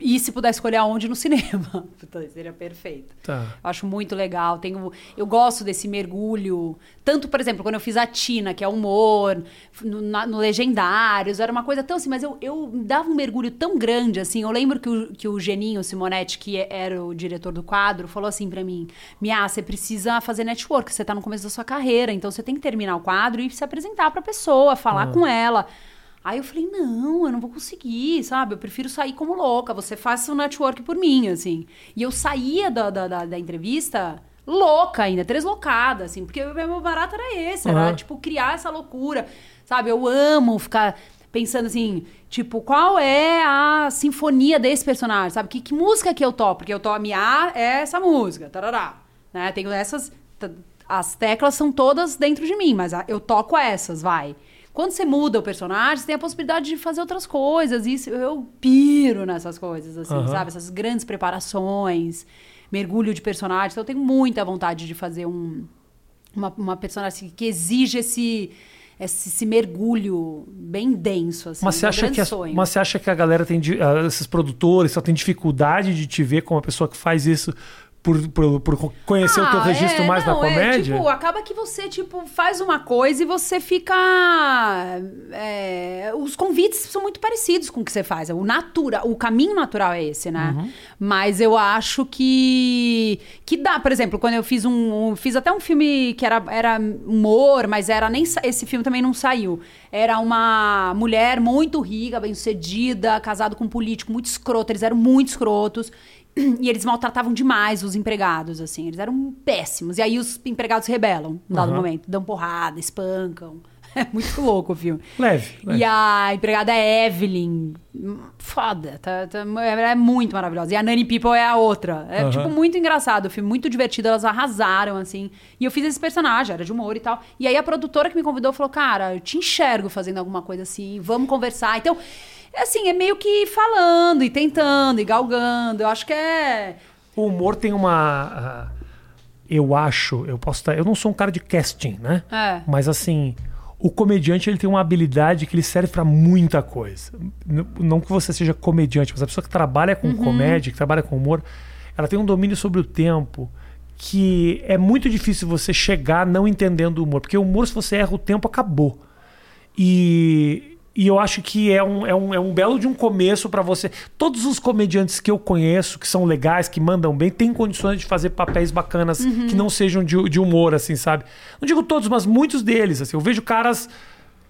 E se puder escolher aonde, no cinema. Seria perfeito. Tá. Eu acho muito legal. Tenho, eu gosto desse mergulho. Tanto, por exemplo, quando eu fiz a Tina, que é humor, no, na- no Legendários, era uma coisa tão assim, mas eu, eu dava um mergulho tão grande, assim. Eu lembro que o, que o Geninho Simonetti, que era o diretor do quadro, falou assim pra mim: Mia, você precisa fazer network, você tá no começo da sua carreira, então você tem que terminar o quadro e se apresentar pra pessoa, falar com ela. Aí eu falei, não, eu não vou conseguir, sabe? Eu prefiro sair como louca, você faça o network por mim, assim. E eu saía da, da, da, da entrevista louca ainda, deslocada, assim, porque o meu barato era esse, era, tipo, criar essa loucura, sabe? Eu amo ficar pensando assim, tipo, qual é a sinfonia desse personagem, sabe? Que, que música que eu toco? Porque eu toco, a minha é essa música, tarará, né? Tenho essas... As teclas são todas dentro de mim, mas eu toco essas, vai. Quando você muda o personagem, você tem a possibilidade de fazer outras coisas. Isso, eu piro nessas coisas, assim, Aham. sabe? Essas grandes preparações, mergulho de personagem. Então, eu tenho muita vontade de fazer um, uma, uma personagem que exige esse, esse, esse mergulho bem denso, assim. Mas você, um acha que a, sonho. mas você acha que a galera tem. ah, esses produtores só tem dificuldade de te ver como uma pessoa que faz isso por, por, por conhecer o teu Ah, registro é, mais não, na é, comédia? tipo, acaba que você, tipo, faz uma coisa e você fica... é, os convites são muito parecidos com o que você faz. O natura, o caminho natural é esse, né? Uhum. Mas eu acho que... Que dá, por exemplo, quando eu fiz um... um- fiz até um filme que era, era humor, mas era nem... Esse filme também não saiu. Era uma mulher muito rica, bem-sucedida, casado com um político muito escroto. Eles eram muito escrotos. E eles maltratavam demais os empregados, assim. Eles eram péssimos. E aí os empregados rebelam, no dado Aham. momento. Dão porrada, espancam. É muito louco o filme. Leve. leve. E a empregada Evelyn, foda, tá, tá- é muito maravilhosa. E a Nani People é a outra. É, Aham. tipo, muito engraçado o filme, muito divertido. Elas arrasaram, assim. E eu fiz esse personagem, era de humor e tal. E aí a produtora que me convidou falou, cara, eu te enxergo fazendo alguma coisa assim, vamos conversar. Então, assim, é meio que falando e tentando e galgando. Eu acho que é... O humor tem uma. ah, eu acho, eu posso estar. Eu não sou um cara de casting, né? É. Mas assim, o comediante ele tem uma habilidade que ele serve pra muita coisa. Não que você seja comediante, mas a pessoa que trabalha com comédia, que trabalha com humor, ela tem um domínio sobre o tempo que é muito difícil você chegar não entendendo o humor. Porque o humor, se você erra o tempo, acabou. E, e eu acho que é um, é, um, é um belo de um começo pra você. Todos os comediantes que eu conheço, que são legais, que mandam bem, têm condições de fazer papéis bacanas que não sejam de, de humor, assim, sabe? Não digo todos, mas muitos deles. Assim, eu vejo caras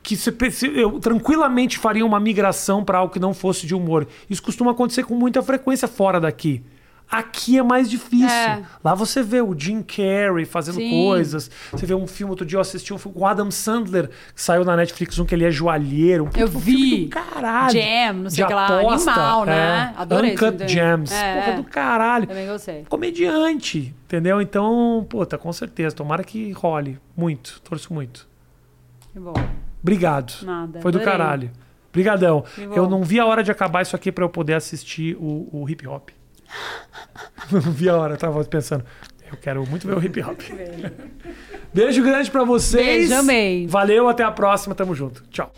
que se, eu tranquilamente fariam uma migração pra algo que não fosse de humor. Isso costuma acontecer com muita frequência fora daqui. Aqui é mais difícil. É. Lá você vê o Jim Carrey fazendo Sim. coisas. Você vê um filme, outro dia eu assisti um filme com o Adam Sandler, que saiu na Netflix, um que ele é joalheiro. Um Eu vi. do caralho. Jam, não sei o que lá, animal, né? é. Adorei esse Uncut. Gems. É, Porra, do caralho. Também gostei. Comediante, entendeu? Então, puta, com certeza. Tomara que role. Muito. Torço muito. Que bom. Obrigado. Nada, Foi do adorei. caralho. Obrigadão. Eu não vi a hora de acabar isso aqui pra eu poder assistir o, o hip hop. não vi a hora, eu tava pensando. Eu quero muito ver o hip hop. Beijo grande pra vocês. Beijo, amei. Valeu, até a próxima. Tamo junto. Tchau.